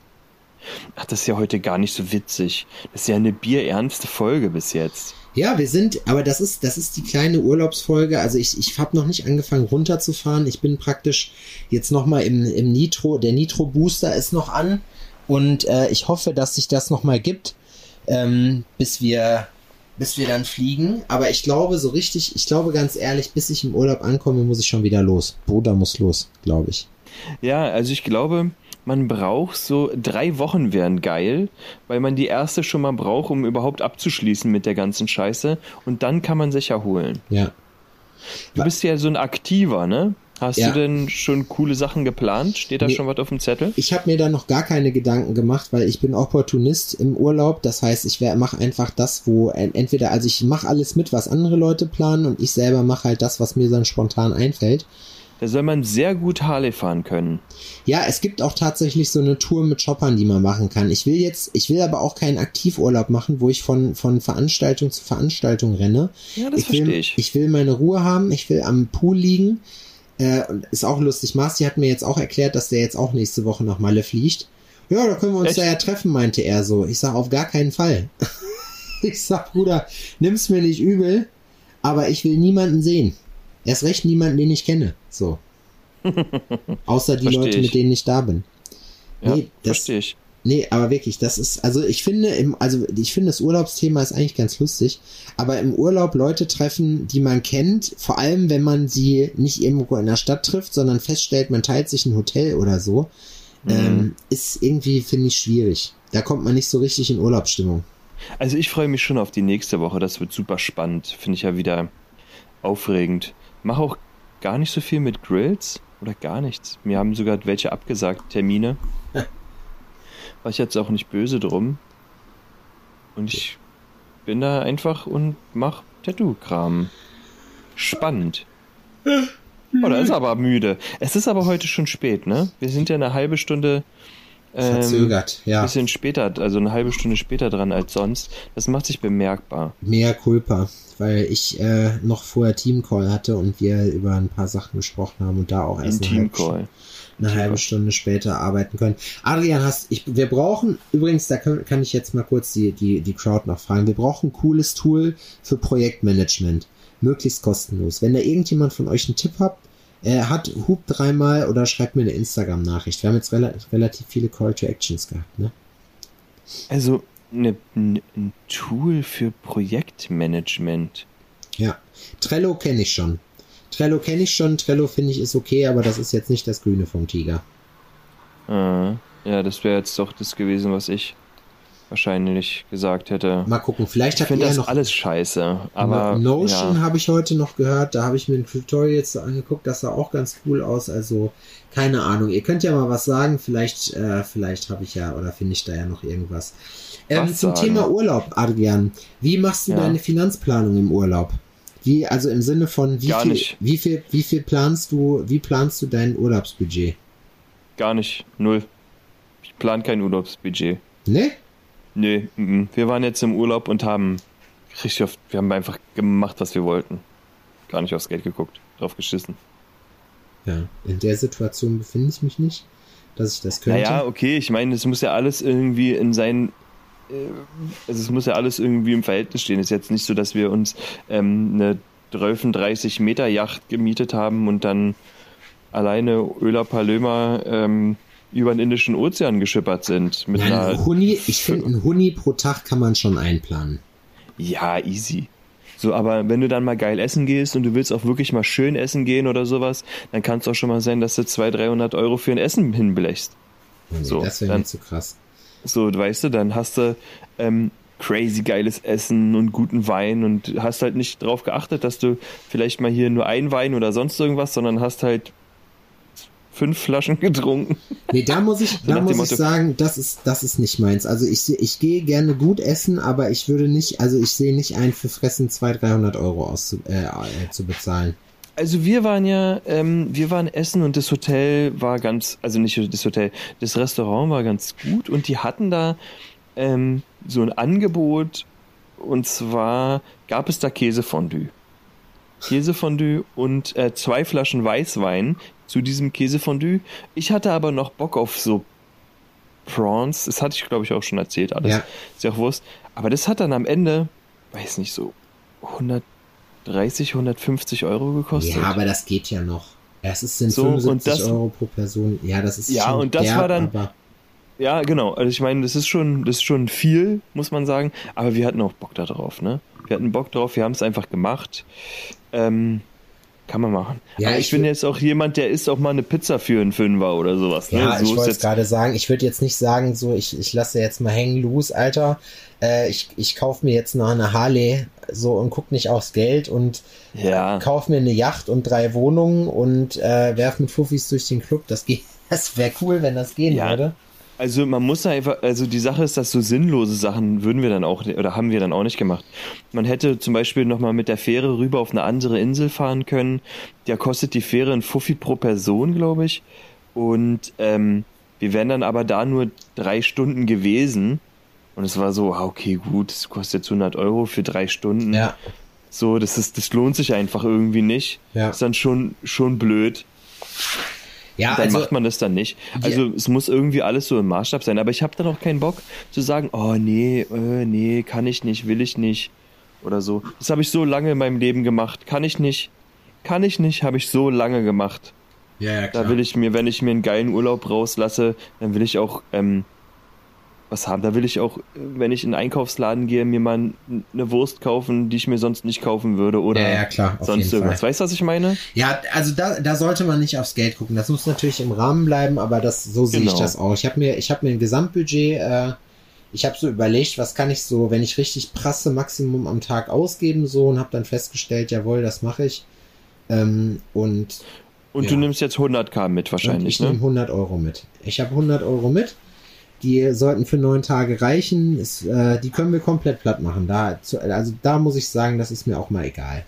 Ach, das ist ja heute gar nicht so witzig. Das ist ja eine bierernste Folge bis jetzt. ja, wir sind, aber das ist, das ist die kleine Urlaubsfolge. Also ich, ich habe noch nicht angefangen runterzufahren. Ich bin praktisch jetzt nochmal im, im Nitro, der Nitro Booster ist noch an und äh, ich hoffe, dass sich das nochmal gibt, ähm, bis wir bis wir dann fliegen. Aber ich glaube so richtig, ich glaube ganz ehrlich, bis ich im Urlaub ankomme, muss ich schon wieder los. Bruder muss los, glaube ich. Ja, also ich glaube, man braucht so drei Wochen wären geil, weil man die erste schon mal braucht, um überhaupt abzuschließen mit der ganzen Scheiße. Und dann kann man sich erholen. Ja. Du bist ja so ein Aktiver, ne? Hast Ja. du denn schon coole Sachen geplant? Steht da Nee. schon was auf dem Zettel? Ich habe mir da noch gar keine Gedanken gemacht, weil ich bin Opportunist im Urlaub. Das heißt, ich mache einfach das, wo en- entweder, also ich mache alles mit, was andere Leute planen und ich selber mache halt das, was mir dann spontan einfällt. Da soll man sehr gut Harley fahren können. Ja, es gibt auch tatsächlich so eine Tour mit Shoppern, die man machen kann. Ich will jetzt, ich will aber auch keinen Aktivurlaub machen, wo ich von, von Veranstaltung zu Veranstaltung renne. Ja, das ich will, verstehe ich. Ich will meine Ruhe haben, ich will am Pool liegen. Äh, ist auch lustig. Marci hat mir jetzt auch erklärt, dass der jetzt auch nächste Woche nach Malle fliegt. Ja, da können wir uns Echt? da ja treffen, meinte er so. Ich sag auf gar keinen Fall. (laughs) ich sag, Bruder, nimm's mir nicht übel, aber ich will niemanden sehen. Erst recht niemanden, den ich kenne. So. (laughs) Außer die Versteh Leute, ich. mit denen ich da bin. Ja, nee, das- verstehe ich. Nee, aber wirklich, das ist, also ich finde, im, also ich finde, das Urlaubsthema ist eigentlich ganz lustig, aber im Urlaub Leute treffen, die man kennt, vor allem wenn man sie nicht irgendwo in der Stadt trifft, sondern feststellt, man teilt sich ein Hotel oder so, Mhm. ähm, ist irgendwie, finde ich, schwierig. Da kommt man nicht so richtig in Urlaubsstimmung. Also ich freue mich schon auf die nächste Woche. Das wird super spannend. Finde ich ja wieder aufregend. Mache auch gar nicht so viel mit Grills oder gar nichts. Mir haben sogar welche abgesagt, Termine. (laughs) War ich jetzt auch nicht böse drum. Und ich bin da einfach und mach Tattoo-Kram. Spannend. (laughs) Oh, da ist aber müde. Es ist aber heute schon spät, ne? Wir sind ja eine halbe Stunde ähm, Verzögert, ja. bisschen später, also eine halbe Stunde später dran als sonst. Das macht sich bemerkbar. Mehr Culpa, weil ich äh, noch vorher Teamcall hatte und wir über ein paar Sachen gesprochen haben und da auch Ein erst eine halbe eine halbe Stunde später arbeiten können. Adrian, hast, ich, wir brauchen, übrigens, da kann, kann ich jetzt mal kurz die, die, die Crowd noch fragen, wir brauchen ein cooles Tool für Projektmanagement. Möglichst kostenlos. Wenn da irgendjemand von euch einen Tipp habt, äh, hat, hub dreimal oder schreibt mir eine Instagram-Nachricht. Wir haben jetzt rela relativ viele Call to Actions gehabt, ne? Also, eine, ein Tool für Projektmanagement. Ja. Trello kenne ich schon. Trello kenne ich schon. Trello finde ich ist okay, aber das ist jetzt nicht das Grüne vom Tiger. Ah, ja, das wäre jetzt doch das gewesen, was ich wahrscheinlich gesagt hätte. Mal gucken, vielleicht hat ich ihr das noch alles scheiße, aber Notion ja. habe ich heute noch gehört, da habe ich mir ein Tutorial jetzt angeguckt, das sah auch ganz cool aus, also keine Ahnung, ihr könnt ja mal was sagen, vielleicht äh, vielleicht habe ich ja oder finde ich da ja noch irgendwas. Ähm, zum sagen? Thema Urlaub, Adrian, wie machst du Ja. deine Finanzplanung im Urlaub? Wie also im Sinne von wie Gar viel nicht. wie viel wie viel planst du, wie planst du dein Urlaubsbudget? Gar nicht, null. Ich plan kein Urlaubsbudget. Ne? Nee, mhm. wir waren jetzt im Urlaub und haben richtig oft, wir haben einfach gemacht, was wir wollten. Gar nicht aufs Geld geguckt, drauf geschissen. Ja, in der Situation befinde ich mich nicht, dass ich das könnte. Naja, okay, ich meine, es muss ja alles irgendwie in sein. äh, Also es muss ja alles irgendwie im Verhältnis stehen. Es ist jetzt nicht so, dass wir uns ähm, eine 30 Meter Yacht gemietet haben und dann alleine Öla Palöma ähm, über den Indischen Ozean geschippert sind. Mit Nein, einer, ein Huni, ich finde, ein Huni pro Tag kann man schon einplanen. ja, easy. So, aber wenn du dann mal geil essen gehst und du willst auch wirklich mal schön essen gehen oder sowas, dann kann es auch schon mal sein, dass du 200, 300 Euro für ein Essen hinblechst. Nee, So, das wäre mir zu krass. So, weißt du, dann hast du ähm, crazy geiles Essen und guten Wein und hast halt nicht drauf geachtet, dass du vielleicht mal hier nur ein Wein oder sonst irgendwas, sondern hast halt fünf Flaschen getrunken. Nee, da muss ich, (laughs) da muss ich sagen, das ist, das ist nicht meins. Also ich, ich gehe gerne gut essen, aber ich würde nicht, also ich sehe nicht ein, für Fressen 200, 300 Euro auszu, äh, äh, zu bezahlen. Also wir waren ja, ähm, wir waren essen und das Hotel war ganz, also nicht das Hotel, das Restaurant war ganz gut und die hatten da ähm, so ein Angebot und zwar gab es da Käsefondue. Käsefondue und äh, zwei Flaschen Weißwein zu diesem Käsefondue. Ich hatte aber noch Bock auf so Prawns, das hatte ich glaube ich auch schon erzählt alles, Ja. ist ja auch Wurst. Aber das hat dann am Ende, weiß nicht, so 130, 150 Euro gekostet. Ja, aber das geht ja noch. Es ist sind So, und 75 das- Euro pro Person. Ja, das ist Ja, und das derb, war dann- Ja, genau. Also ich meine, das ist schon, das ist schon viel, muss man sagen. Aber wir hatten auch Bock da drauf, ne? Wir hatten Bock drauf, wir haben es einfach gemacht. Ähm, kann man machen. Ja, ich ich bin jetzt auch jemand, der isst auch mal eine Pizza für einen Fünfer oder sowas. Ne? Ja, so ich wollte gerade sagen, ich würde jetzt nicht sagen, so, ich, ich lasse jetzt mal hängen loose, Alter. Äh, ich ich kaufe mir jetzt noch eine Harley so und guck nicht aufs Geld und Ja. kauf mir eine Yacht und drei Wohnungen und äh, werf mit Fuffis durch den Club. Das geht. (laughs) Das wäre cool, wenn das gehen Ja. würde. Also man muss einfach, also die Sache ist, dass so sinnlose Sachen würden wir dann auch, oder haben wir dann auch nicht gemacht. Man hätte zum Beispiel nochmal mit der Fähre rüber auf eine andere Insel fahren können. Da kostet die Fähre ein Fuffi pro Person, glaube ich. Und ähm, wir wären dann aber da nur drei Stunden gewesen. Und es war so, ah, okay, gut, das kostet jetzt 100 Euro für drei Stunden. Ja, So, das ist, das lohnt sich einfach irgendwie nicht. Ja. Ist dann schon, schon blöd. Ja, dann also macht man das dann nicht. Also es muss irgendwie alles so im Maßstab sein. Aber ich habe dann auch keinen Bock zu sagen, oh nee, äh, nee, kann ich nicht, will ich nicht oder so. Das habe ich so lange in meinem Leben gemacht. Kann ich nicht, kann ich nicht, habe ich so lange gemacht. ja, ja, Da will ich mir, wenn ich mir einen geilen Urlaub rauslasse, dann will ich auch ähm, was haben. Da will ich auch, wenn ich in den Einkaufsladen gehe, mir mal eine Wurst kaufen, die ich mir sonst nicht kaufen würde oder Ja, ja, klar, sonst irgendwas. Fall. Weißt du, was ich meine? Ja, also da, da sollte man nicht aufs Geld gucken. Das muss natürlich im Rahmen bleiben, aber das so sehe ich Genau. das auch. Ich habe mir, ich habe mir ein Gesamtbudget. Äh, ich habe so überlegt, was kann ich so, wenn ich richtig prasse, Maximum am Tag ausgeben so und habe dann festgestellt, jawohl, das mache ich. Ähm, und Und Ja. du nimmst jetzt 100k mit und wahrscheinlich, ich nehme ne? 100 Euro mit. Ich habe 100 Euro mit. Die sollten für neun Tage reichen. Ist, äh, die können wir komplett platt machen. Da, zu, also da muss ich sagen, das ist mir auch mal egal.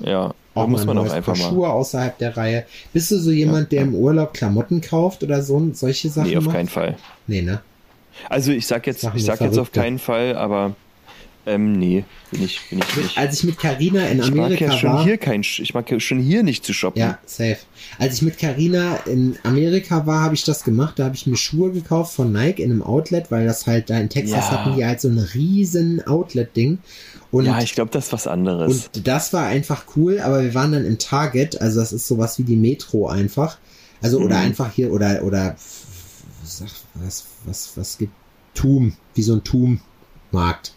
Ja, Auch muss man auch einfach mal. Schuhe außerhalb der Reihe. Bist du so jemand, der im Urlaub Klamotten kauft oder so solche Sachen Nee, auf macht? keinen Fall. Nee, ne? Also ich sag jetzt, ich sag jetzt auf keinen Fall, aber Ähm, nee, bin ich, bin ich nicht. Als ich mit Carina in ich mag Amerika ja schon war. hier kein, ich mag ja schon hier nicht zu shoppen. Ja, safe. Als ich mit Carina in Amerika war, habe ich das gemacht. Da habe ich mir Schuhe gekauft von Nike in einem Outlet, weil das halt da in Texas Ja. hatten die halt so ein riesen Outlet-Ding. Und, Ja, ich glaube, das ist was anderes. und das war einfach cool, aber wir waren dann im Target, also das ist sowas wie die Metro einfach. Also, oder Mhm. einfach hier, oder, oder, sag, was, was, was gibt, Tum, wie so ein Tum-Markt.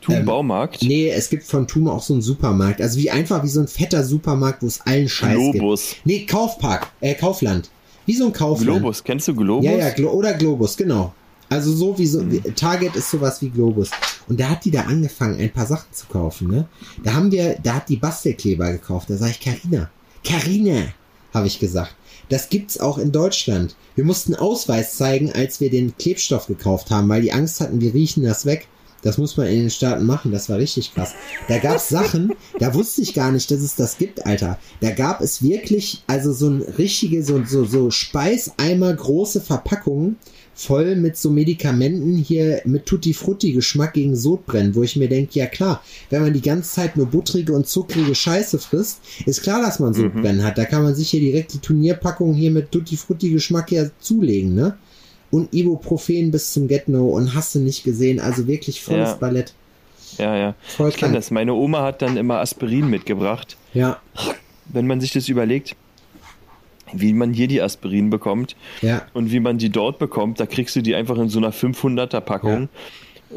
Tu ähm, Baumarkt, Nee, es gibt von Tum auch so einen Supermarkt. Also wie einfach wie so ein fetter Supermarkt, wo es allen Scheiß gibt. Globus. Nee, Kaufpark, äh, Kaufland. Wie so ein Kaufland. Globus, kennst du Globus? Ja, ja, Glo oder Globus, genau. Also so wie so, wie, Target ist sowas wie Globus. Und da hat die da angefangen, ein paar Sachen zu kaufen, ne? Da haben wir, da hat die Bastelkleber gekauft. Da sag ich, Carina, Carina, habe ich gesagt. Das gibt's auch in Deutschland. Wir mussten Ausweis zeigen, als wir den Klebstoff gekauft haben, weil die Angst hatten, wir riechen das weg. Das muss man in den Staaten machen, das war richtig krass. Da gab's Sachen, da wusste ich gar nicht, dass es das gibt, Alter. Da gab es wirklich, also so ein richtige, so, so, so Speiseimer große Verpackungen voll mit so Medikamenten hier mit Tutti Frutti Geschmack gegen Sodbrennen, wo ich mir denke, ja klar, wenn man die ganze Zeit nur buttrige und zuckrige Scheiße frisst, ist klar, dass man Sodbrennen hat. Da kann man sich hier direkt die Turnierpackung hier mit Tutti Frutti Geschmack ja zulegen, ne? Und Ibuprofen bis zum Get-No und hast du nicht gesehen, also wirklich volles Ja. Ballett. Ja, ja. Voll Ich kenne das. Meine Oma hat dann immer Aspirin mitgebracht. Ja, Wenn man sich das überlegt, wie man hier die Aspirin bekommt ja. und wie man die dort bekommt, da kriegst du die einfach in so einer 500er Packung.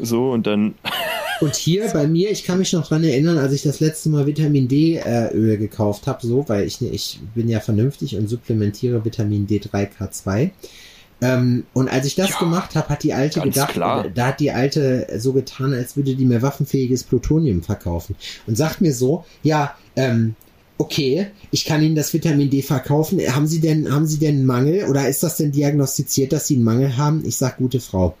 So, und dann, (laughs) Und hier bei mir, ich kann mich noch dran erinnern, als ich das letzte Mal Vitamin D äh, Öl gekauft habe, so, weil ich, ich bin ja vernünftig und supplementiere Vitamin D3 K2. Ähm, und als ich das Ja, gemacht habe, hat die alte gedacht, klar. da hat die alte so getan, als würde die mir waffenfähiges Plutonium verkaufen. Und sagt mir so, ja, ähm, okay, ich kann Ihnen das Vitamin D verkaufen. Haben Sie denn, haben Sie denn einen Mangel oder ist das denn diagnostiziert, dass Sie einen Mangel haben? Ich sag, gute Frau.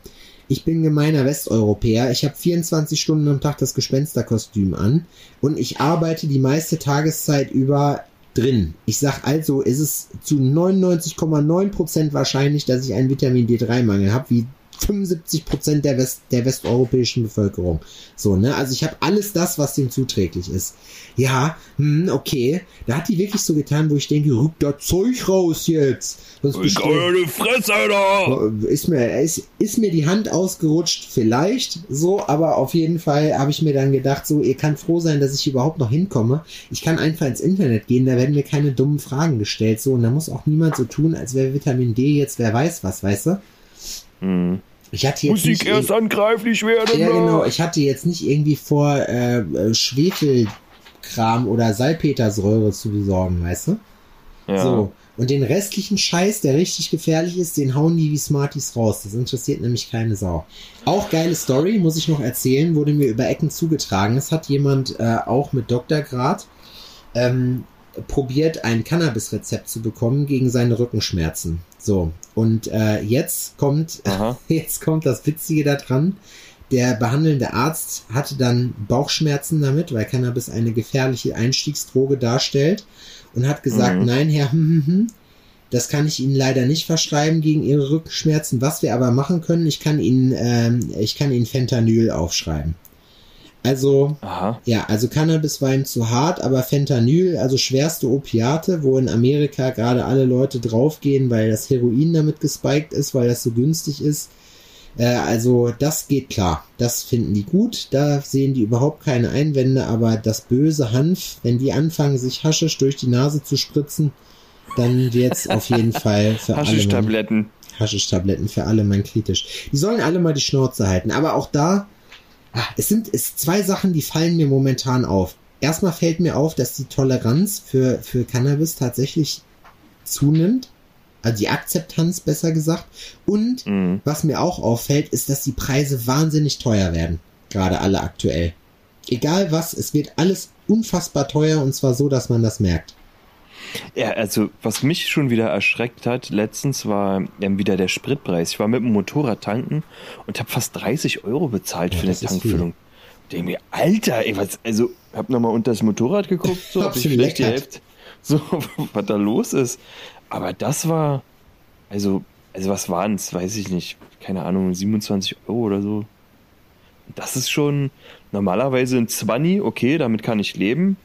Ich bin gemeiner Westeuropäer. Ich habe 24 Stunden am Tag das Gespensterkostüm an und ich arbeite die meiste Tageszeit über drin. Ich sag also, ist es zu 99,9% wahrscheinlich, dass ich einen Vitamin D3-Mangel habe, wie 75% der, West, der westeuropäischen Bevölkerung. So, ne? Also ich habe alles das, was dem zuträglich ist. Ja, hm, okay. Da hat die wirklich so getan, wo ich denke, rück da Zeug raus jetzt. Sonst ich bestell- dir die Fresse, Alter! ist mir, ist, ist mir die Hand ausgerutscht, vielleicht so, aber auf jeden Fall habe ich mir dann gedacht, so, ihr kann froh sein, dass ich überhaupt noch hinkomme. Ich kann einfach ins Internet gehen, da werden mir keine dummen Fragen gestellt, so, und da muss auch niemand so tun, als wäre Vitamin D jetzt, wer weiß was, weißt du? Hm. Ich hatte jetzt Musik nicht erst angreiflich werden. ja, ne? genau. Ich hatte jetzt nicht irgendwie vor, äh, äh, Schwefelkram oder Salpetersäure zu besorgen, weißt du? Ja. So. Und den restlichen Scheiß, der richtig gefährlich ist, den hauen die wie Smarties raus. Das interessiert nämlich keine Sau. Auch geile Story, muss ich noch erzählen, wurde mir über Ecken zugetragen. Es hat jemand äh, auch mit Doktorgrad ähm, probiert, ein Cannabis-Rezept zu bekommen gegen seine Rückenschmerzen. So. Und äh, jetzt kommt, Aha. (laughs) jetzt kommt das Witzige daran. Der behandelnde Arzt hatte dann Bauchschmerzen damit, weil Cannabis eine gefährliche Einstiegsdroge darstellt und hat gesagt, Mhm. nein, Herr, (laughs) hm, hm, hm, das kann ich Ihnen leider nicht verschreiben gegen Ihre Rückenschmerzen. Was wir aber machen können, ich kann Ihnen, ähm, ich kann Ihnen Fentanyl aufschreiben. Also, Aha. ja, also Cannabis war ihm zu hart, aber Fentanyl, also schwerste Opiate, wo in Amerika gerade alle Leute draufgehen, weil das Heroin damit gespiked ist, weil das so günstig ist. Äh, also das geht klar. Das finden die gut. Da sehen die überhaupt keine Einwände, aber das böse Hanf, wenn die anfangen, sich Haschisch durch die Nase zu spritzen, dann wird's (laughs) auf jeden Fall für alle Haschischtabletten. Haschisch-Tabletten für alle mein kritisch. Die sollen alle mal die Schnauze halten. Aber auch da, es sind es zwei Sachen, die fallen mir momentan auf. Erstmal fällt mir auf, dass die Toleranz für, für Cannabis tatsächlich zunimmt. Also die Akzeptanz, besser gesagt. Und Mhm. was mir auch auffällt, ist, dass die Preise wahnsinnig teuer werden. Gerade alle aktuell. Egal was, es wird alles unfassbar teuer und zwar so, dass man das merkt. Ja, also was mich schon wieder erschreckt hat, letztens war ähm, wieder der Spritpreis. Ich war mit dem Motorrad tanken und habe fast 30 Euro bezahlt Ja, für eine Tankfüllung. Denke mir, Alter, ey, was, also hab nochmal unter das Motorrad geguckt, so (laughs) Ob ich vielleicht die. Hälfte, (laughs) so was da los ist. Aber das war, also, also was waren's, weiß ich nicht, keine Ahnung, 27 Euro oder so. das ist schon normalerweise ein 20, okay, damit kann ich leben.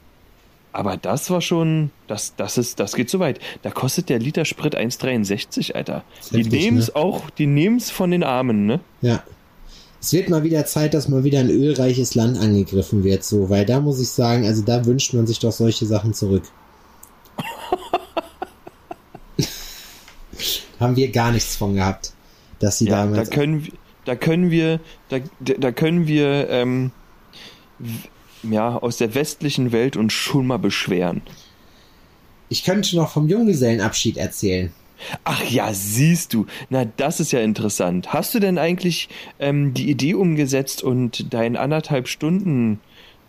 Aber das war schon, das, das ist, das geht zu weit. Da kostet der Liter Sprit 1,63, Alter. Die heftig, nehmen's ne? auch, die nehmen's von den Armen, ne? Ja. Es wird mal wieder Zeit, dass mal wieder ein ölreiches Land angegriffen wird, so, weil da muss ich sagen, also da wünscht man sich doch solche Sachen zurück. (laughs) Haben wir gar nichts von gehabt, dass sie Ja, da damals. können, wir- da können wir, da, da können wir, ähm, ja, aus der westlichen Welt uns schon mal beschweren. ich könnte noch vom Junggesellenabschied erzählen. Ach ja, siehst du. Na, das ist ja interessant. Hast du denn eigentlich ähm, die Idee umgesetzt und dein anderthalb Stunden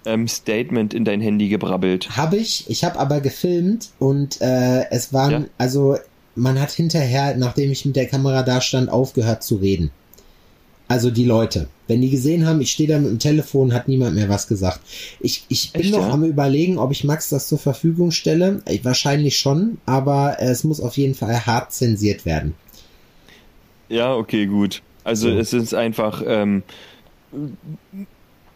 ähm, Statement in dein Handy gebrabbelt? Habe ich, ich habe aber gefilmt und äh, es waren, Ja. also man hat hinterher, nachdem ich mit der Kamera da stand, aufgehört zu reden. Also die Leute. Wenn die gesehen haben, ich stehe da mit dem Telefon, hat niemand mehr was gesagt. Ich, ich bin Echt, noch ja? am überlegen, ob ich Max das zur Verfügung stelle. Äh, Wahrscheinlich schon, aber äh, es muss auf jeden Fall hart zensiert werden. Ja, okay, gut. Also So. es ist einfach, ähm, äh,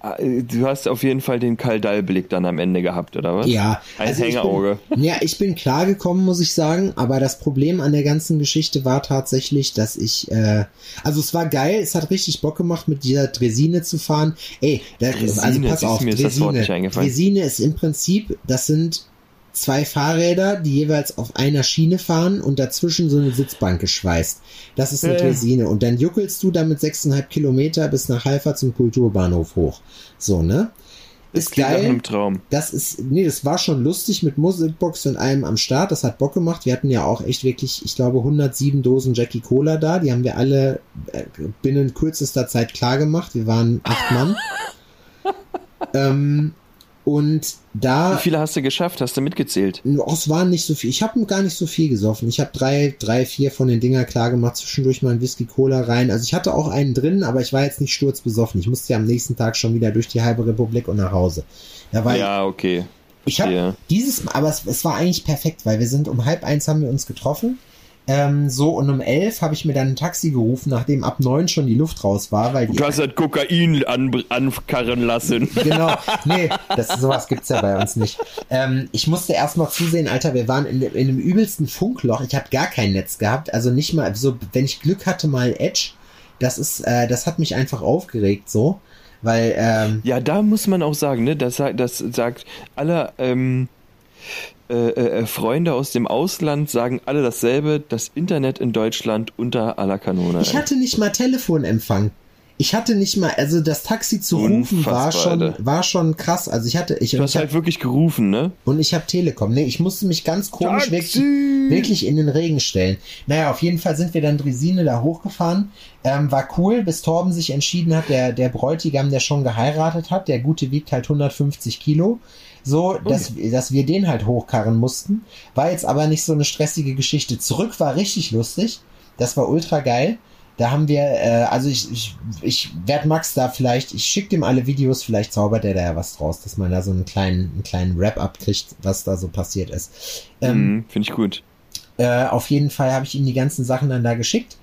du hast auf jeden Fall den Kaldall-Blick dann am Ende gehabt, oder was? Ja, Ein also ich Hängeauge. Bin, (laughs) ja, ich bin klargekommen, muss ich sagen, aber das Problem an der ganzen Geschichte war tatsächlich, dass ich, äh, also es war geil, es hat richtig Bock gemacht, mit dieser Dresine zu fahren. Ey, da, Dresine, also pass auf, das Dresine. nicht eingefallen. Dresine ist im Prinzip, das sind zwei Fahrräder, die jeweils auf einer Schiene fahren und dazwischen so eine Sitzbank geschweißt. Das ist eine ja. Dresine. Und dann juckelst du damit sechseinhalb Kilometer bis nach Haifa zum Kulturbahnhof hoch. So, ne? Ist geil. Das ist, nee, das war schon lustig mit Musikbox und allem am Start. Das hat Bock gemacht. Wir hatten ja auch echt wirklich, ich glaube, 107 Dosen Jackie Cola da. Die haben wir alle äh, binnen kürzester Zeit klar gemacht. Wir waren acht Mann. (laughs) ähm, und Wie da, viele hast du geschafft? Hast du mitgezählt? oh, es waren nicht so viel. Ich habe gar nicht so viel gesoffen. Ich habe drei, drei, vier von den Dinger klar gemacht. Zwischendurch mal ein Whisky Cola rein. Also ich hatte auch einen drin, aber ich war jetzt nicht sturzbesoffen. Ich musste ja am nächsten Tag schon wieder durch die halbe Republik und nach Hause. Da war Ja, okay. ich habe Verstehe. dieses Mal, aber es, es war eigentlich perfekt, weil wir sind um halb eins haben wir uns getroffen. Ähm, so und um elf habe ich mir dann ein Taxi gerufen, nachdem ab neun schon die Luft raus war, weil die Du hast das Kokain an, ankarren lassen. (laughs) genau, nee, das, sowas gibt's ja bei uns nicht. Ähm, ich musste erst mal zusehen, Alter, wir waren in, dem- in dem übelsten Funkloch. Ich habe gar kein Netz gehabt, also nicht mal so, wenn ich Glück hatte, mal Edge. Das ist, äh, das hat mich einfach aufgeregt so, weil ähm, Ja, da muss man auch sagen, ne, das, sagt- das sagt alle ähm, äh, äh, Freunde aus dem Ausland sagen alle dasselbe, das Internet in Deutschland unter aller Kanone. Ich hatte nicht mal Telefonempfang. Ich hatte nicht mal, also das Taxi zu rufen war schon, Alter. war schon krass. Also ich hatte, ich, du hast ich hab, halt wirklich gerufen, ne? und ich habe Telekom. Nee, ich musste mich ganz komisch wirklich, wirklich in den Regen stellen. Naja, auf jeden Fall sind wir dann Dresine da hochgefahren. Ähm, war cool, bis Torben sich entschieden hat, der, der Bräutigam, der schon geheiratet hat, der gute wiegt halt 150 Kilo. So, dass, dass wir den halt hochkarren mussten. War jetzt aber nicht so eine stressige Geschichte. Zurück war richtig lustig. Das war ultra geil. Da haben wir, äh, also ich, ich, ich werde Max da vielleicht, ich schicke dem alle Videos, vielleicht zaubert er da ja was draus, dass man da so einen kleinen, einen kleinen Wrap-up kriegt, was da so passiert ist. Ähm, Mhm, Finde ich gut. äh, auf jeden Fall habe ich ihm die ganzen Sachen dann da geschickt.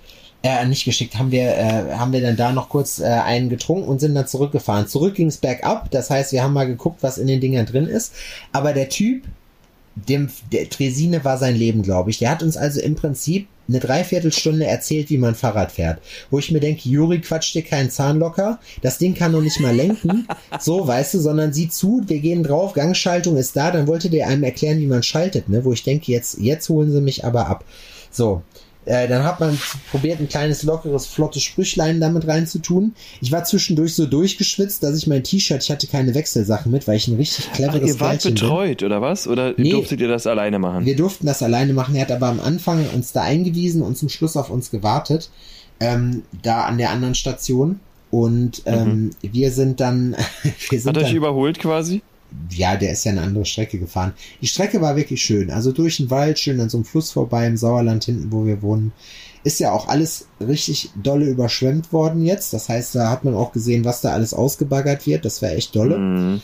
Äh, nicht geschickt, haben wir, äh, haben wir dann da noch kurz äh, einen getrunken und sind dann zurückgefahren. Zurück ging's bergab, das heißt, wir haben mal geguckt, was in den Dingern drin ist. Aber der Typ, dem, der Tresine war sein Leben, glaube ich. Der hat uns also im Prinzip eine Dreiviertelstunde erzählt, wie man Fahrrad fährt. Wo ich mir denke, Juri, quatsch dir keinen Zahn locker. Das Ding kann noch nicht mal lenken. (laughs) So, weißt du, sondern sieh zu, wir gehen drauf, Gangschaltung ist da, dann wollte der einem erklären, wie man schaltet, ne? Wo ich denke, jetzt, jetzt holen sie mich aber ab. So. Äh, dann hat man probiert, ein kleines, lockeres, flottes Sprüchlein damit reinzutun. Ich war zwischendurch so durchgeschwitzt, dass ich mein T-Shirt, ich hatte keine Wechselsachen mit, weil ich ein richtig Ach, cleveres ihr wart Kerlchen bin. betreut, oder was? Oder Nee. durftet ihr das alleine machen? Wir durften das alleine machen. Er hat aber am Anfang uns da eingewiesen und zum Schluss auf uns gewartet. Ähm, da an der anderen Station. Und ähm, wir sind dann, (laughs) wir sind Hat euch dann, überholt quasi? Ja, der ist ja eine andere Strecke gefahren. Die Strecke war wirklich schön. Also durch den Wald, schön an so einem Fluss vorbei im Sauerland hinten, wo wir wohnen. Ist ja auch alles richtig dolle überschwemmt worden jetzt. Das heißt, da hat man auch gesehen, was da alles ausgebaggert wird. Das war echt dolle. Mhm.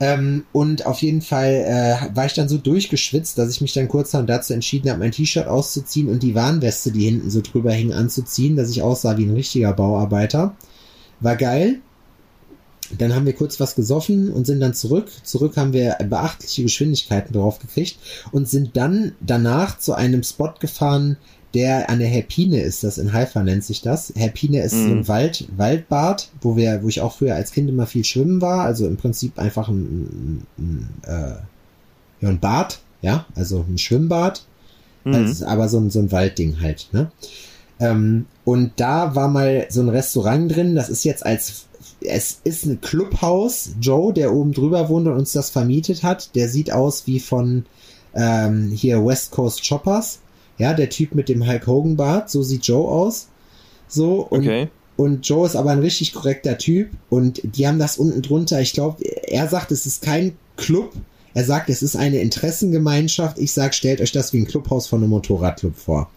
Ähm, und auf jeden Fall äh, war ich dann so durchgeschwitzt, dass ich mich dann kurzerhand dazu entschieden habe, mein T-Shirt auszuziehen und die Warnweste, die hinten so drüber hing, anzuziehen, dass ich aussah wie ein richtiger Bauarbeiter. War geil. Dann haben wir kurz was gesoffen und sind dann zurück. Zurück haben wir beachtliche Geschwindigkeiten drauf gekriegt und sind dann danach zu einem Spot gefahren, der an der Herpine ist, das in Haifa nennt sich das. Herpine ist mhm. so ein Wald, Waldbad, wo wir, wo ich auch früher als Kind immer viel schwimmen war, also im Prinzip einfach ein, ein, äh, ja, ein Bad, ja, also ein Schwimmbad, mhm. also, aber so ein, so ein Waldding halt, ne? Ähm, und da war mal so ein Restaurant drin, das ist jetzt als es ist ein Clubhaus. Joe, der oben drüber wohnt und uns das vermietet hat, der sieht aus wie von ähm, hier West Coast Choppers. Ja, der Typ mit dem Hulk Hogan Bart, so sieht Joe aus. So und, okay. und Joe ist aber ein richtig korrekter Typ und die haben das unten drunter. Ich glaube, er sagt, es ist kein Club. Er sagt, es ist eine Interessengemeinschaft. Ich sag, stellt euch das wie ein Clubhaus von einem Motorradclub vor.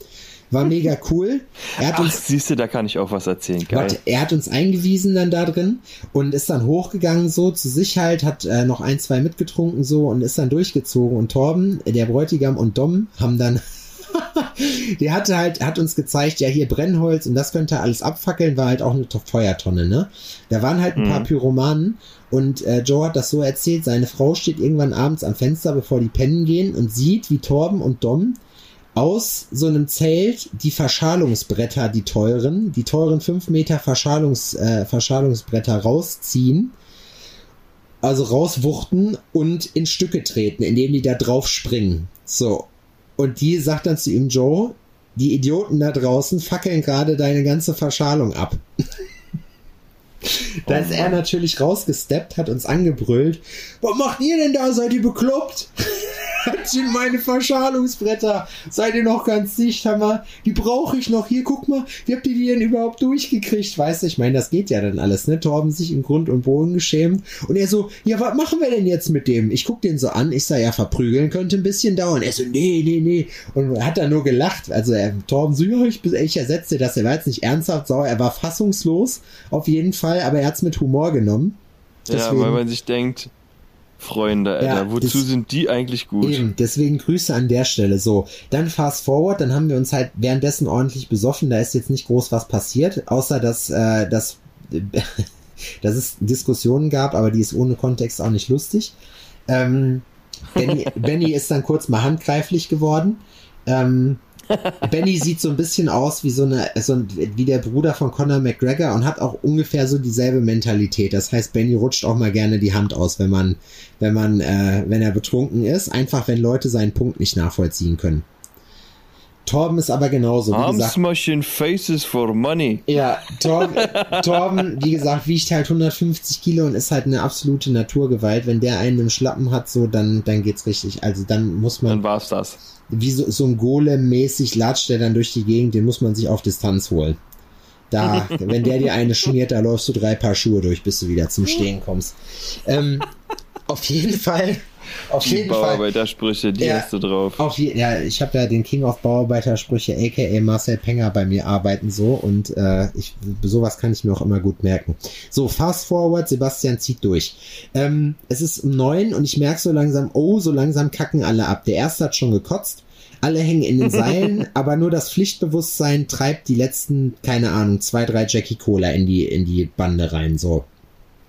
War mega cool. Er hat Ach, uns, siehst du, da kann ich auch was erzählen. Geil. Warte, er hat uns eingewiesen dann da drin und ist dann hochgegangen so zu sich halt, hat äh, noch ein, zwei mitgetrunken so und ist dann durchgezogen und Torben, der Bräutigam und Dom haben dann (laughs) der hatte halt, hat uns gezeigt, ja, hier Brennholz und das könnte alles abfackeln, war halt auch eine Feuertonne, ne? Da waren halt ein mhm. paar Pyromanen und äh, Joe hat das so erzählt, seine Frau steht irgendwann abends am Fenster, bevor die pennen gehen und sieht, wie Torben und Dom aus so einem Zelt die Verschalungsbretter, die teuren, die teuren 5 Meter Verschalungs, äh, Verschalungsbretter rausziehen, also rauswuchten und in Stücke treten, indem die da drauf springen. So. Und die sagt dann zu ihm, Joe, die Idioten da draußen fackeln gerade deine ganze Verschalung ab. (laughs) da ist er natürlich rausgesteppt, hat uns angebrüllt. Was macht ihr denn da? Seid ihr bekloppt? Das sind meine Verschalungsbretter. Seid ihr noch ganz dicht, Hammer? Die brauche ich noch. Hier, guck mal, wie habt ihr die denn überhaupt durchgekriegt? Weißt du, ich meine, das geht ja dann alles, ne? Torben sich im Grund und Boden geschämt. Und er so, ja, was machen wir denn jetzt mit dem? Ich guck den so an. Ich sag, ja, verprügeln könnte ein bisschen dauern. Er so, nee, nee, nee. Und hat dann nur gelacht. Also, er, Torben so, ja, ich, ich ersetzte das. Er war jetzt nicht ernsthaft sauer. Er war fassungslos. Auf jeden Fall. Aber er hat's mit Humor genommen. Deswegen, ja, weil man sich denkt, Freunde, Alter. Ja, Wozu das, sind die eigentlich gut? Eben, deswegen Grüße an der Stelle. So, dann fast forward, dann haben wir uns halt währenddessen ordentlich besoffen. Da ist jetzt nicht groß was passiert, außer dass, äh, dass, (laughs) dass es Diskussionen gab, aber die ist ohne Kontext auch nicht lustig. Ähm, Benny, (laughs) Benny ist dann kurz mal handgreiflich geworden. Ähm, Benny sieht so ein bisschen aus wie so eine, so ein, wie der Bruder von Conor McGregor und hat auch ungefähr so dieselbe Mentalität. Das heißt, Benny rutscht auch mal gerne die Hand aus, wenn man, wenn man, äh, wenn er betrunken ist. Einfach, wenn Leute seinen Punkt nicht nachvollziehen können. Torben ist aber genauso. Wie Arm smashing faces for money. Ja, Torben, Torben, wie gesagt, wiegt halt 150 Kilo und ist halt eine absolute Naturgewalt. Wenn der einen im Schlappen hat, so, dann, dann geht's richtig. Also dann muss man. Dann war's das wie so, so ein Golem-mäßig latscht der dann durch die Gegend, den muss man sich auf Distanz holen. Da, (laughs) wenn der dir eine schmiert, da läufst du drei Paar Schuhe durch, bis du wieder zum Stehen kommst. Ähm, auf jeden Fall auf die jeden Bauarbeitersprüche, die ja, hast du drauf. Auf je, ja, ich habe ja den King of Bauarbeitersprüche, aka Marcel Penger, bei mir arbeiten so und äh, ich, sowas kann ich mir auch immer gut merken. So, fast forward, Sebastian zieht durch. Ähm, es ist um neun und ich merke so langsam, oh, so langsam kacken alle ab. Der erste hat schon gekotzt. Alle hängen in den Seilen, (laughs) aber nur das Pflichtbewusstsein treibt die letzten, keine Ahnung, zwei, drei Jackie Cola in die, in die Bande rein, so.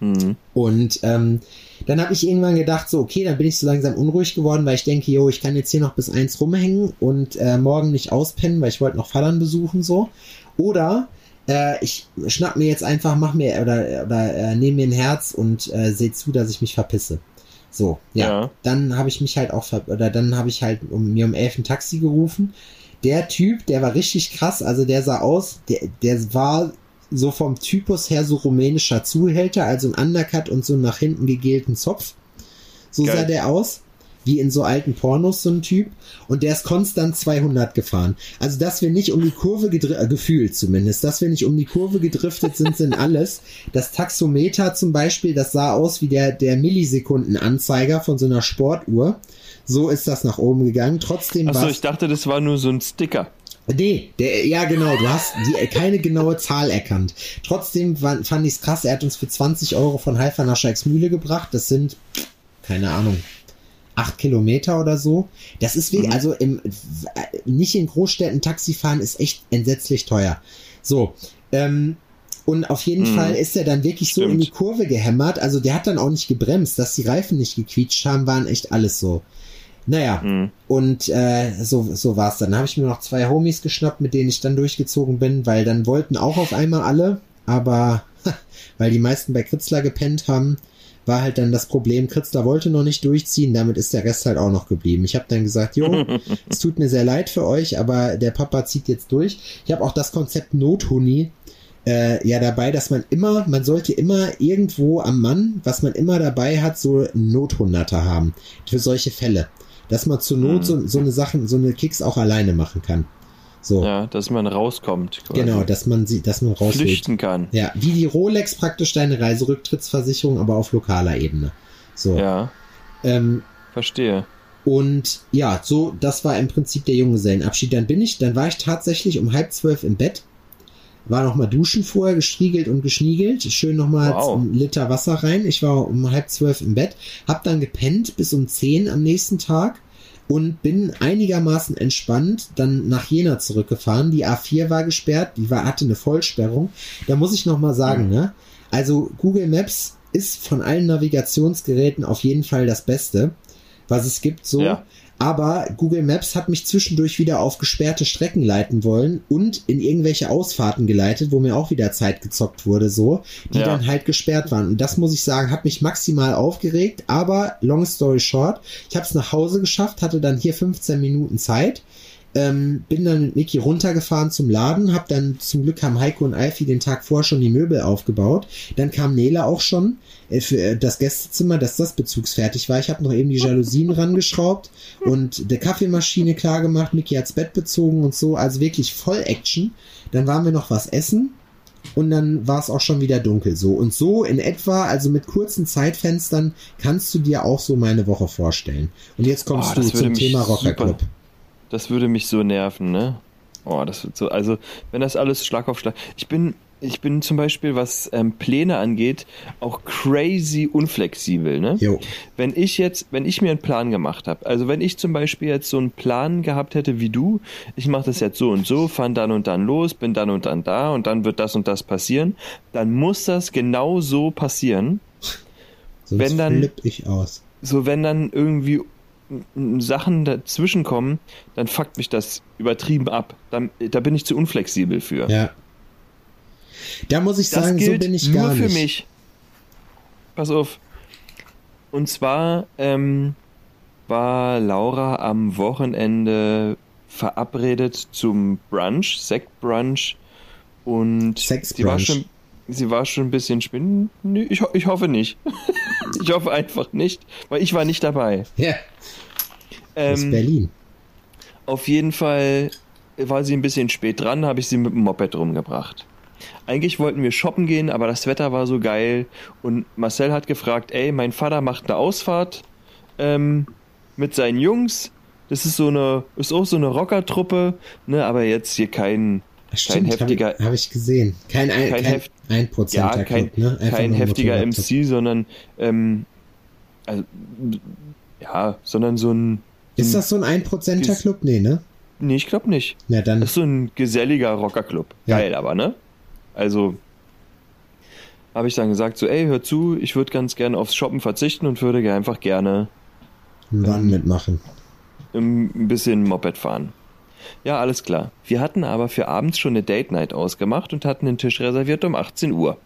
Mhm. Und ähm, dann habe ich irgendwann gedacht, so, okay, dann bin ich so langsam unruhig geworden, weil ich denke, jo, ich kann jetzt hier noch bis eins rumhängen und äh, morgen nicht auspennen, weil ich wollte noch Vatern besuchen, so. Oder äh, ich schnapp mir jetzt einfach, mach mir oder, oder äh, nehme mir ein Herz und äh, sehe zu, dass ich mich verpisse. So, ja. ja. Dann habe ich mich halt auch, oder dann habe ich halt um, mir um elf ein Taxi gerufen. Der Typ, der war richtig krass, also der sah aus, der, der war so vom Typus her so rumänischer Zuhälter, also ein Undercut und so nach hinten gegelten Zopf. So Geil. sah der aus. Wie in so alten Pornos, so ein Typ. Und der ist konstant 200 gefahren. Also, dass wir nicht um die Kurve gedriftet, äh, gefühlt zumindest, dass wir nicht um die Kurve gedriftet sind, sind alles. Das Taxometer zum Beispiel, das sah aus wie der, der Millisekundenanzeiger von so einer Sportuhr. So ist das nach oben gegangen. Trotzdem Achso, ich dachte, das war nur so ein Sticker. Nee, der, ja genau, du hast die, keine genaue Zahl erkannt. Trotzdem fand, ich es krass, er hat uns für 20 Euro von Haifa nach Scheiksmühle gebracht. Das sind, keine Ahnung, acht Kilometer oder so. Das ist wie, mhm. also im, nicht in Großstädten Taxi fahren ist echt entsetzlich teuer. So, ähm, Und auf jeden Mhm. Fall ist er dann wirklich so Stimmt. in die Kurve gehämmert. Also der hat dann auch nicht gebremst, dass die Reifen nicht gequietscht haben, waren echt alles so. Naja, Mhm. und äh, so, so war's dann. Dann habe ich mir noch zwei Homies geschnappt, mit denen ich dann durchgezogen bin, weil dann wollten auch auf einmal alle, aber (laughs) weil die meisten bei Kritzler gepennt haben, war halt dann das Problem, Kritzler wollte noch nicht durchziehen, damit ist der Rest halt auch noch geblieben. Ich habe dann gesagt, jo, (laughs) es tut mir sehr leid für euch, aber der Papa zieht jetzt durch. Ich habe auch das Konzept Nothuni äh, ja dabei, dass man immer, man sollte immer irgendwo am Mann, was man immer dabei hat, so Nothunderter haben für solche Fälle. Dass man zur Not Mhm. so, so eine Sachen, so eine Kicks auch alleine machen kann. So, Ja, dass man rauskommt. quasi. genau, dass man sie, dass man rausgeht. Flüchten kann. Ja, wie die Rolex praktisch deine Reiserücktrittsversicherung, aber auf lokaler Ebene. So. Ja, Ähm, verstehe. und ja, so, das war im Prinzip der Junggesellenabschied. Dann bin ich, dann war ich tatsächlich um halb zwölf im Bett, war noch mal duschen vorher, gestriegelt und geschniegelt, schön noch mal Wow. einen Liter Wasser rein. Ich war um halb zwölf im Bett, hab dann gepennt bis um zehn am nächsten Tag und bin einigermaßen entspannt dann nach Jena zurückgefahren. Die A4 war gesperrt, die war, hatte eine Vollsperrung. Da muss ich noch mal sagen, ne? Also Google Maps ist von allen Navigationsgeräten auf jeden Fall das Beste, was es gibt, so. Ja. Aber Google Maps hat mich zwischendurch wieder auf gesperrte Strecken leiten wollen und in irgendwelche Ausfahrten geleitet, wo mir auch wieder Zeit gezockt wurde, so, die Ja. dann halt gesperrt waren. Und das muss ich sagen, hat mich maximal aufgeregt, aber long story short, ich habe es nach Hause geschafft, hatte dann hier 15 Minuten Zeit, ähm, bin dann mit Niki runtergefahren zum Laden, hab dann zum Glück haben Heiko und Alfie den Tag vorher schon die Möbel aufgebaut. Dann kam Nele auch schon äh, für äh, das Gästezimmer, dass das bezugsfertig war. Ich habe noch eben die Jalousien rangeschraubt und der Kaffeemaschine klar gemacht. Niki hat's Bett bezogen und so, also wirklich voll Action. Dann waren wir noch was essen und dann war es auch schon wieder dunkel so. Und so in etwa, also mit kurzen Zeitfenstern, kannst du dir auch so meine Woche vorstellen. Und jetzt kommst Oh, du zum Thema Rockerclub. Das würde mich so nerven, ne? Oh, das wird so, also, wenn das alles Schlag auf Schlag. Ich bin, ich bin zum Beispiel, was ähm, Pläne angeht, auch crazy unflexibel, ne? Jo. Wenn ich jetzt, wenn ich mir einen Plan gemacht habe, also wenn ich zum Beispiel jetzt so einen Plan gehabt hätte wie du, ich mache das jetzt so und so, fahr dann und dann los, bin dann und dann da und dann wird das und das passieren, dann muss das genau so passieren. Sonst Wenn dann- flipp ich aus. So, wenn dann irgendwie Sachen dazwischen kommen, dann fuckt mich das übertrieben ab. Dann, da bin ich zu unflexibel für. Ja. Da muss ich das sagen, so gilt bin ich nur gar für nicht. mich. Pass auf. Und zwar ähm, war Laura am Wochenende verabredet zum Brunch, Sektbrunch. Und sie war Sexbrunch. schon, sie war schon ein bisschen spinnen. Ich, ich hoffe nicht. (laughs) ich hoffe einfach nicht, weil ich war nicht dabei. Ja, aus Ähm, Berlin. Auf jeden Fall war sie ein bisschen spät dran, habe ich sie mit dem Moped rumgebracht. Eigentlich wollten wir shoppen gehen, aber das Wetter war so geil und Marcel hat gefragt, ey, mein Vater macht eine Ausfahrt ähm, mit seinen Jungs. Das ist so eine, ist auch so eine Rockertruppe, ne, aber jetzt hier kein, kein Stimmt, habe heftiger, hab ich gesehen. Kein, ein, kein kein, Heft- ein Prozenter ja, kein, Club, ne? Einfach kein heftiger. MC, sondern ähm, also, ja, sondern so ein, Ist das so ein 1%er Ist- Club? Nee, ne? nee, ich glaube nicht. Na dann. Das ist so ein geselliger Rockerclub. Ja. Geil, aber, ne? Also habe ich dann gesagt, so, ey, hör zu, ich würde ganz gerne aufs Shoppen verzichten und würde einfach gerne einen Run mitmachen. ähm, ein bisschen Moped fahren. Ja, alles klar. Wir hatten aber für abends schon eine Date Night ausgemacht und hatten den Tisch reserviert um 18 Uhr.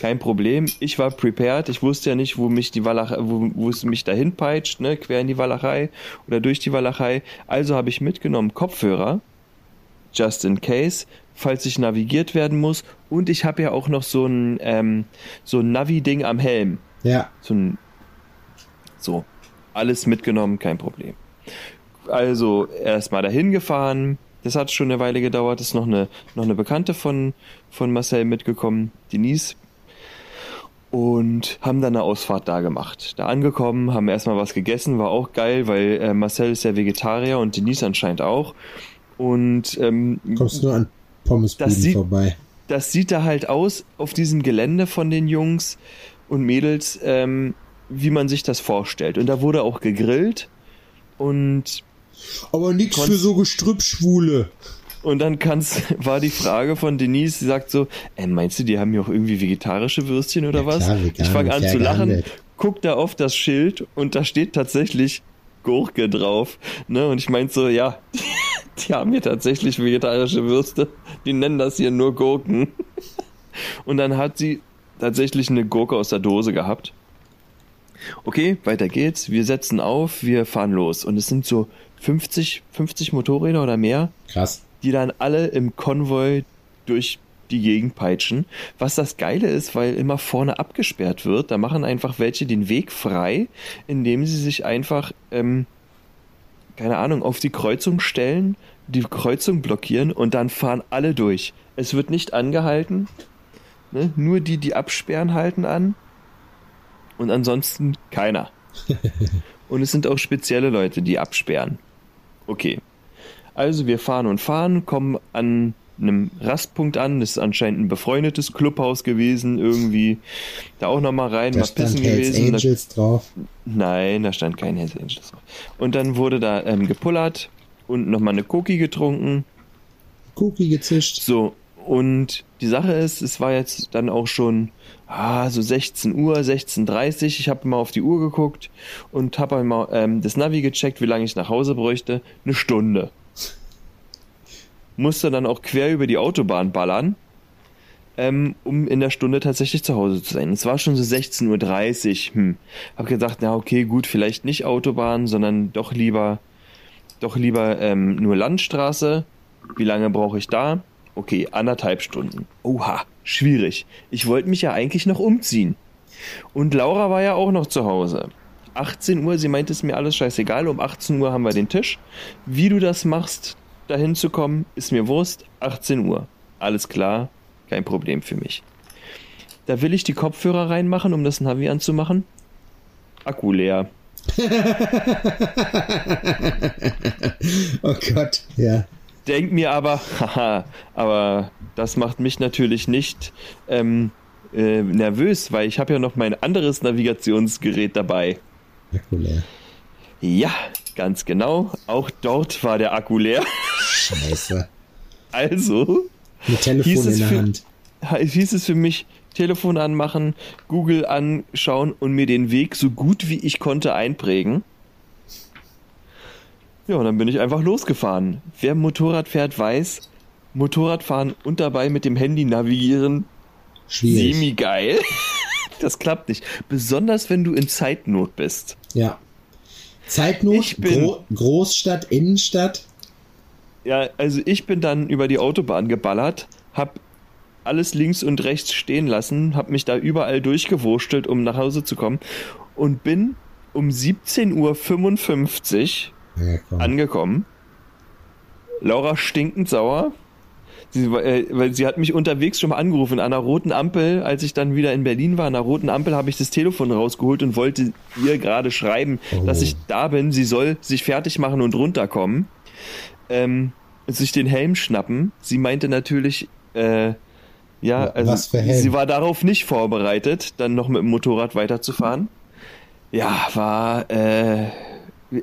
Kein Problem, ich war prepared, ich wusste ja nicht, wo mich die Walachei, wo, wo es mich dahin peitscht, ne, quer in die Walachei oder durch die Walachei. Also habe ich mitgenommen Kopfhörer, just in case, falls ich navigiert werden muss. Und ich habe ja auch noch so ein, ähm, so ein Navi-Ding am Helm. Ja, So ein, so, alles mitgenommen, kein Problem. Also erstmal dahin gefahren. Das hat schon eine Weile gedauert. Ist noch eine, noch eine Bekannte von, von Marcel mitgekommen, Denise. Und haben dann eine Ausfahrt da gemacht. Da angekommen, haben erstmal was gegessen, war auch geil, weil äh, Marcel ist ja Vegetarier und Denise anscheinend auch. Und ähm, kommst nur an Pommesbuden Das sieht- vorbei. das sieht da halt aus auf diesem Gelände von den Jungs und Mädels, ähm, wie man sich das vorstellt. Und da wurde auch gegrillt und Aber Konst- für so Gestrüppschwule. Und dann kann's, (laughs) war die Frage von Denise, sie sagt so, äh, meinst du, die haben hier auch irgendwie vegetarische Würstchen oder Ja, was? klar, vegan, ich fange an zu lachen, gehandelt. guck da auf das Schild und da steht tatsächlich Gurke drauf. Ne? Und ich meinte so, ja, (laughs) die haben hier tatsächlich vegetarische Würste. Die nennen das hier nur Gurken. (laughs) Und dann hat sie tatsächlich eine Gurke aus der Dose gehabt. Okay, weiter geht's. Wir setzen auf, wir fahren los. Und es sind so 50, 50 Motorräder oder mehr, Krass. die dann alle im Konvoi durch die Gegend peitschen. Was das Geile ist, weil immer vorne abgesperrt wird, da machen einfach welche den Weg frei, indem sie sich einfach, ähm, keine Ahnung, auf die Kreuzung stellen, die Kreuzung blockieren und dann fahren alle durch. Es wird nicht angehalten. Ne? Nur die, die absperren, halten an. Und ansonsten keiner. (laughs) und es sind auch spezielle Leute, die absperren. Okay. Also wir fahren und fahren, kommen an einem Rastpunkt an. Das ist anscheinend ein befreundetes Clubhaus gewesen, irgendwie. Da auch nochmal rein, Da mal stand pissen Hells gewesen. Da- Angels drauf. Nein, da stand kein Hells Angels drauf. Und dann wurde da ähm, gepullert und nochmal eine Cookie getrunken. Cookie gezischt. So, und die Sache ist, es war jetzt dann auch schon ah, so 16 Uhr, 16.30 Ich habe mal auf die Uhr geguckt und habe mal ähm, das Navi gecheckt, wie lange ich nach Hause bräuchte. Eine Stunde. Musste dann auch quer über die Autobahn ballern, ähm, um in der Stunde tatsächlich zu Hause zu sein. Es war schon so 16.30 Uhr. Hm. Hab gedacht, na okay, gut, vielleicht nicht Autobahn, sondern doch lieber, doch lieber ähm, nur Landstraße. Wie lange brauche ich da? Okay, anderthalb Stunden. Oha, schwierig. Ich wollte mich ja eigentlich noch umziehen. Und Laura war ja auch noch zu Hause. 18 Uhr, sie meinte es mir alles scheißegal, um 18 Uhr haben wir den Tisch. Wie du das machst, dahin zu kommen, ist mir Wurst. 18 Uhr. Alles klar, kein Problem für mich. Da will ich die Kopfhörer reinmachen, um das Navi anzumachen. Akku leer. (laughs) Oh Gott, ja. Denk mir aber, (laughs) haha, aber das macht mich natürlich nicht ähm, äh, nervös, weil ich habe ja noch mein anderes Navigationsgerät dabei. Akku leer. Ja, ganz genau. Auch dort war der Akku leer. Scheiße. (laughs) Also Mit Telefon in der für- Hand. hieß es für mich, Telefon anmachen, Google anschauen und mir den Weg so gut wie ich konnte einprägen. Ja, und dann bin ich einfach losgefahren. Wer Motorrad fährt, weiß, Motorradfahren und dabei mit dem Handy navigieren, Schwierig. semi geil. (laughs) Das klappt nicht. Besonders wenn du in Zeitnot bist. Ja. Zeitnot, Ich bin- Gro Großstadt, Innenstadt. Ja, also ich bin dann über die Autobahn geballert, hab alles links und rechts stehen lassen, hab mich da überall durchgewurstelt, um nach Hause zu kommen und bin um 17.55 Uhr Ja, komm. angekommen. Laura stinkend sauer. Sie, äh, weil sie hat mich unterwegs schon mal angerufen, an einer roten Ampel, als ich dann wieder in Berlin war, an einer roten Ampel habe ich das Telefon rausgeholt und wollte ihr gerade schreiben, Oh. dass ich da bin, sie soll sich fertig machen und runterkommen, ähm, sich den Helm schnappen. Sie meinte natürlich, äh, ja, also sie war darauf nicht vorbereitet, dann noch mit dem Motorrad weiterzufahren. Ja, war, äh,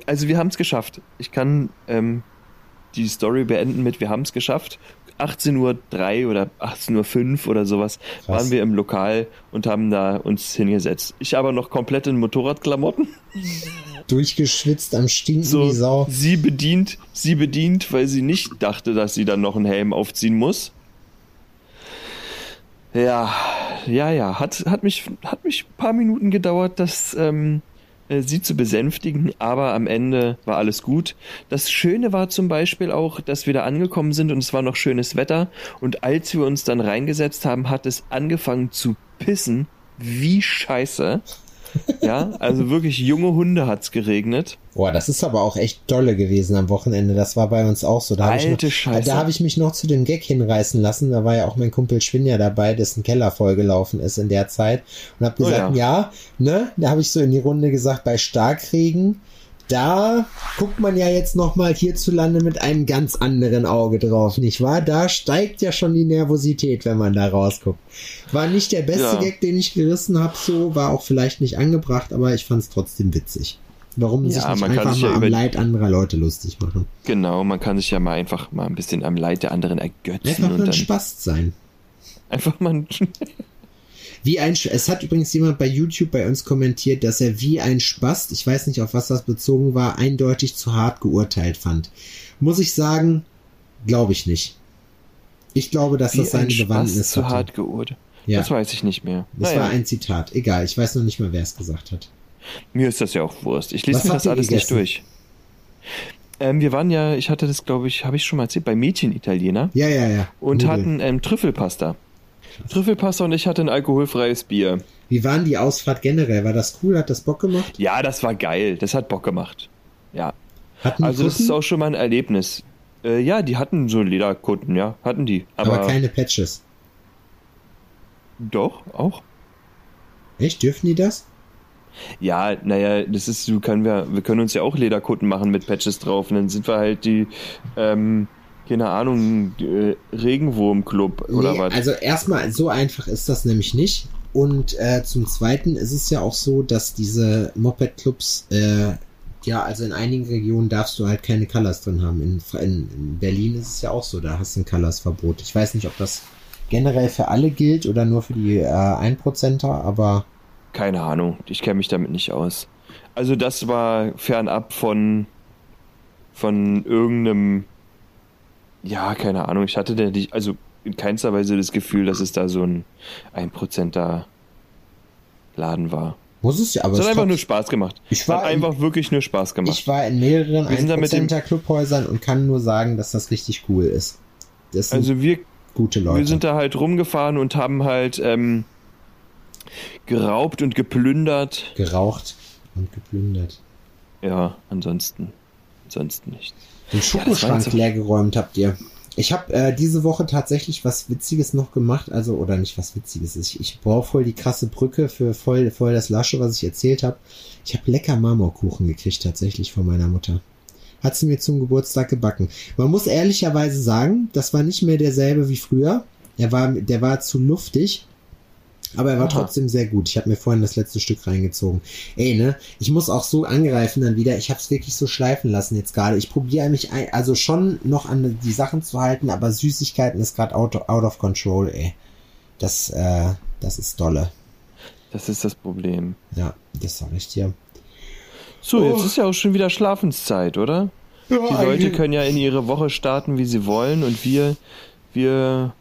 also wir haben es geschafft. Ich kann ähm, die Story beenden mit, wir haben es geschafft. 18.03 Uhr oder 18.05 Uhr oder sowas Krass. waren wir im Lokal und haben da uns hingesetzt. Ich aber noch komplett in Motorradklamotten. Durchgeschwitzt am Stinken So, wie Sau. sie bedient, sie bedient, weil sie nicht dachte, dass sie dann noch einen Helm aufziehen muss. Ja, ja, ja, hat, hat mich, hat mich ein paar Minuten gedauert, das, ähm, äh, sie zu besänftigen, aber am Ende war alles gut. Das Schöne war zum Beispiel auch, dass wir da angekommen sind und es war noch schönes Wetter und als wir uns dann reingesetzt haben, hat es angefangen zu pissen. Wie scheiße. Ja, also wirklich junge Hunde hat's geregnet. Boah, das ist aber auch echt dolle gewesen am Wochenende. Das war bei uns auch so. Da habe ich, Alte noch- Scheiße. da ich mich noch zu dem Gag hinreißen lassen. Da war ja auch mein Kumpel Schwinja dabei, dessen Keller vollgelaufen ist in der Zeit. Und habe Oh gesagt, ja. ne? Da habe ich so in die Runde gesagt, bei Starkregen, da guckt man ja jetzt nochmal hierzulande mit einem ganz anderen Auge drauf, nicht wahr? Da steigt ja schon die Nervosität, wenn man da rausguckt. War nicht der beste Ja. Gag, den ich gerissen habe, so, war auch vielleicht nicht angebracht, aber ich fand es trotzdem witzig. Warum Ja, sich nicht einfach sich ja mal am Leid anderer Leute lustig machen? Genau, man kann sich ja mal einfach mal ein bisschen am Leid der anderen ergötzen Einfach mal und ein dann Spaß sein. einfach mal ein (laughs) Wie ein, es hat übrigens jemand bei YouTube bei uns kommentiert, dass er wie ein Spast, ich weiß nicht, auf was das bezogen war, eindeutig zu hart geurteilt fand. Muss ich sagen, glaube ich nicht. Ich glaube, dass wie das seine Bewandtnis zu hatte. hart geurteilt. Ja, Das weiß ich nicht mehr. das Naja, war ein Zitat. Egal, ich weiß noch nicht mal, wer es gesagt hat. mir ist das ja auch Wurst. Ich lese Was mir das alles nicht durch. Ähm, wir waren ja, ich hatte das, glaube ich, habe ich schon mal erzählt, bei Mädchen-Italiener Ja, ja, ja. und Nudeln. hatten ähm, Trüffelpasta. Trüffelpasta und ich hatte ein alkoholfreies Bier. Wie waren die Ausfahrt generell? War das cool? Hat das Bock gemacht? Ja, das war geil. Das hat Bock gemacht. Ja. Hatten Also das Kutten? ist auch schon mal ein Erlebnis. Äh, ja, die hatten so Lederkutten, ja, hatten die. aber, Aber, keine Patches. doch, auch. Echt? Dürfen die das? Ja, naja, das ist, so können wir, wir können uns ja auch Lederkutten machen mit Patches drauf und dann sind wir halt die, ähm, keine Ahnung, äh, Regenwurmclub oder Nee, was. Also erstmal, so einfach ist das nämlich nicht. Und äh, zum Zweiten ist es ja auch so, dass diese Moped-Clubs, äh, ja, also in einigen Regionen darfst du halt keine Colors drin haben. In, in, in Berlin ist es ja auch so, da hast du ein Colors-Verbot. Ich weiß nicht, ob das generell für alle gilt oder nur für die äh, 1%er, aber Keine Ahnung, ich kenne mich damit nicht aus. Also das war fernab von von irgendeinem ja, keine Ahnung, ich hatte da nicht, also in keinster Weise das Gefühl, dass es da so ein 1%er Laden war. muss es ja. Aber Es hat einfach nur Spaß gemacht. Ich war hat in- einfach wirklich nur Spaß gemacht. Ich war in mehreren Wir sind da mit dem- 1%er Clubhäusern und kann nur sagen, dass das richtig cool ist. Also wir, gute Leute. wir sind da halt rumgefahren und haben halt ähm, geraubt und geplündert. geraucht und geplündert. Ja, ansonsten, ansonsten nichts. Den Schokoschrank jetzt so- leer geräumt habt ihr. Ich habe äh, diese Woche tatsächlich was Witziges noch gemacht, also oder nicht was Witziges. Ich, ich brauche voll die krasse Brücke für voll, voll das Lasche, was ich erzählt habe. Ich habe lecker Marmorkuchen gekriegt tatsächlich von meiner Mutter. Hat sie mir zum Geburtstag gebacken. Man muss ehrlicherweise sagen, das war nicht mehr derselbe wie früher. Er war, der war zu luftig. Aber er war Aha. trotzdem sehr gut. Ich habe mir vorhin das letzte Stück reingezogen. Ey, ne? Ich muss auch so angreifen dann wieder. Ich habe es wirklich so schleifen lassen jetzt gerade. Ich probiere mich ein, also schon noch an die Sachen zu halten, aber Süßigkeiten ist gerade out, out of control, ey. Das, äh, das ist dolle. Das ist das Problem. Ja, das sag ich dir. So, Oh. jetzt ist ja auch schon wieder Schlafenszeit, oder? Die Leute können ja in ihre Woche starten, wie sie wollen und wir, wir,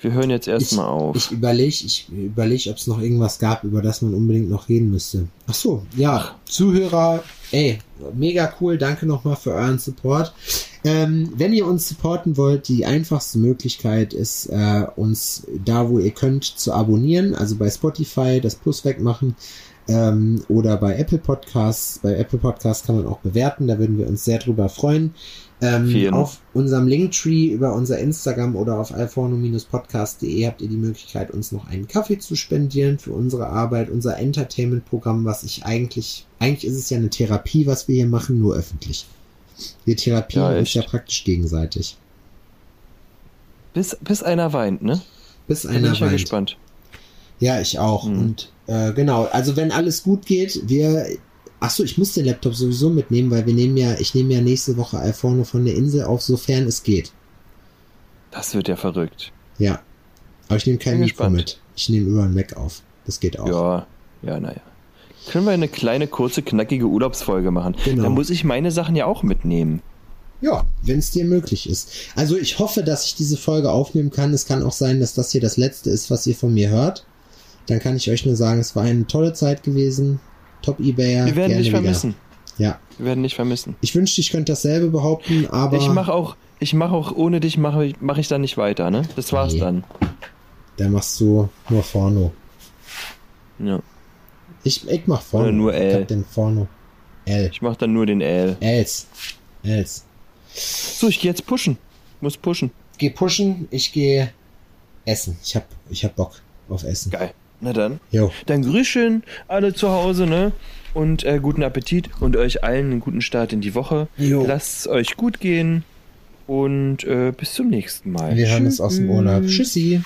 wir hören jetzt erstmal auf. Ich überlege, ich überlege, ob es noch irgendwas gab, über das man unbedingt noch reden müsste. Ach so, ja, Zuhörer, ey, mega cool, danke nochmal für euren Support. Ähm, wenn ihr uns supporten wollt, die einfachste Möglichkeit ist, äh, uns da, wo ihr könnt, zu abonnieren, also bei Spotify das Plus wegmachen ähm, oder bei Apple Podcasts. Bei Apple Podcasts kann man auch bewerten, da würden wir uns sehr drüber freuen. Ähm, auf unserem Linktree über unser Instagram oder auf alforno-podcast.de habt ihr die Möglichkeit, uns noch einen Kaffee zu spendieren für unsere Arbeit, unser Entertainment-Programm, was ich eigentlich, eigentlich ist es ja eine Therapie, was wir hier machen, nur öffentlich. Wir therapieren Ja, uns ja praktisch gegenseitig. Bis, bis einer weint, ne? Bis Da bin einer ich ja weint. gespannt. Ja, ich auch. Mhm. Und äh, genau, also wenn alles gut geht, wir. Achso, ich muss den Laptop sowieso mitnehmen, weil wir nehmen ja, ich nehme ja nächste Woche Alforno von der Insel auf, sofern es geht. Das wird ja verrückt. Ja. Aber ich nehme kein Mikro mit. Ich nehme über einen Mac auf. Das geht auch. Ja, ja, naja. Können wir eine kleine, kurze, knackige Urlaubsfolge machen? Genau. Da muss ich meine Sachen ja auch mitnehmen. Ja, wenn es dir möglich ist. Also ich hoffe, dass ich diese Folge aufnehmen kann. Es kann auch sein, dass das hier das letzte ist, was ihr von mir hört. Dann kann ich euch nur sagen, es war eine tolle Zeit gewesen. Top Ebayer. Wir werden dich wieder. vermissen. Ja. Wir werden dich vermissen. Ich wünschte, ich könnte dasselbe behaupten, aber Ich mache auch, ich mache auch ohne dich mache ich, mach ich dann nicht weiter, ne? Das war's Nee. dann. da machst du nur Forno. Ja. Ich, ich mach Forno. Oder nur Ich L. hab den Forno. L. Ich mache dann nur den L. Els. Els. So, ich gehe jetzt pushen. Muss pushen. Geh pushen, ich gehe essen. Ich hab, ich hab Bock auf Essen. Geil. Na dann. Jo. Dann grüß schön alle zu Hause, ne? Und äh, guten Appetit und euch allen einen guten Start in die Woche. Jo. Lasst es euch gut gehen und äh, bis zum nächsten Mal. Wir hören uns aus dem Urlaub. Tschüssi.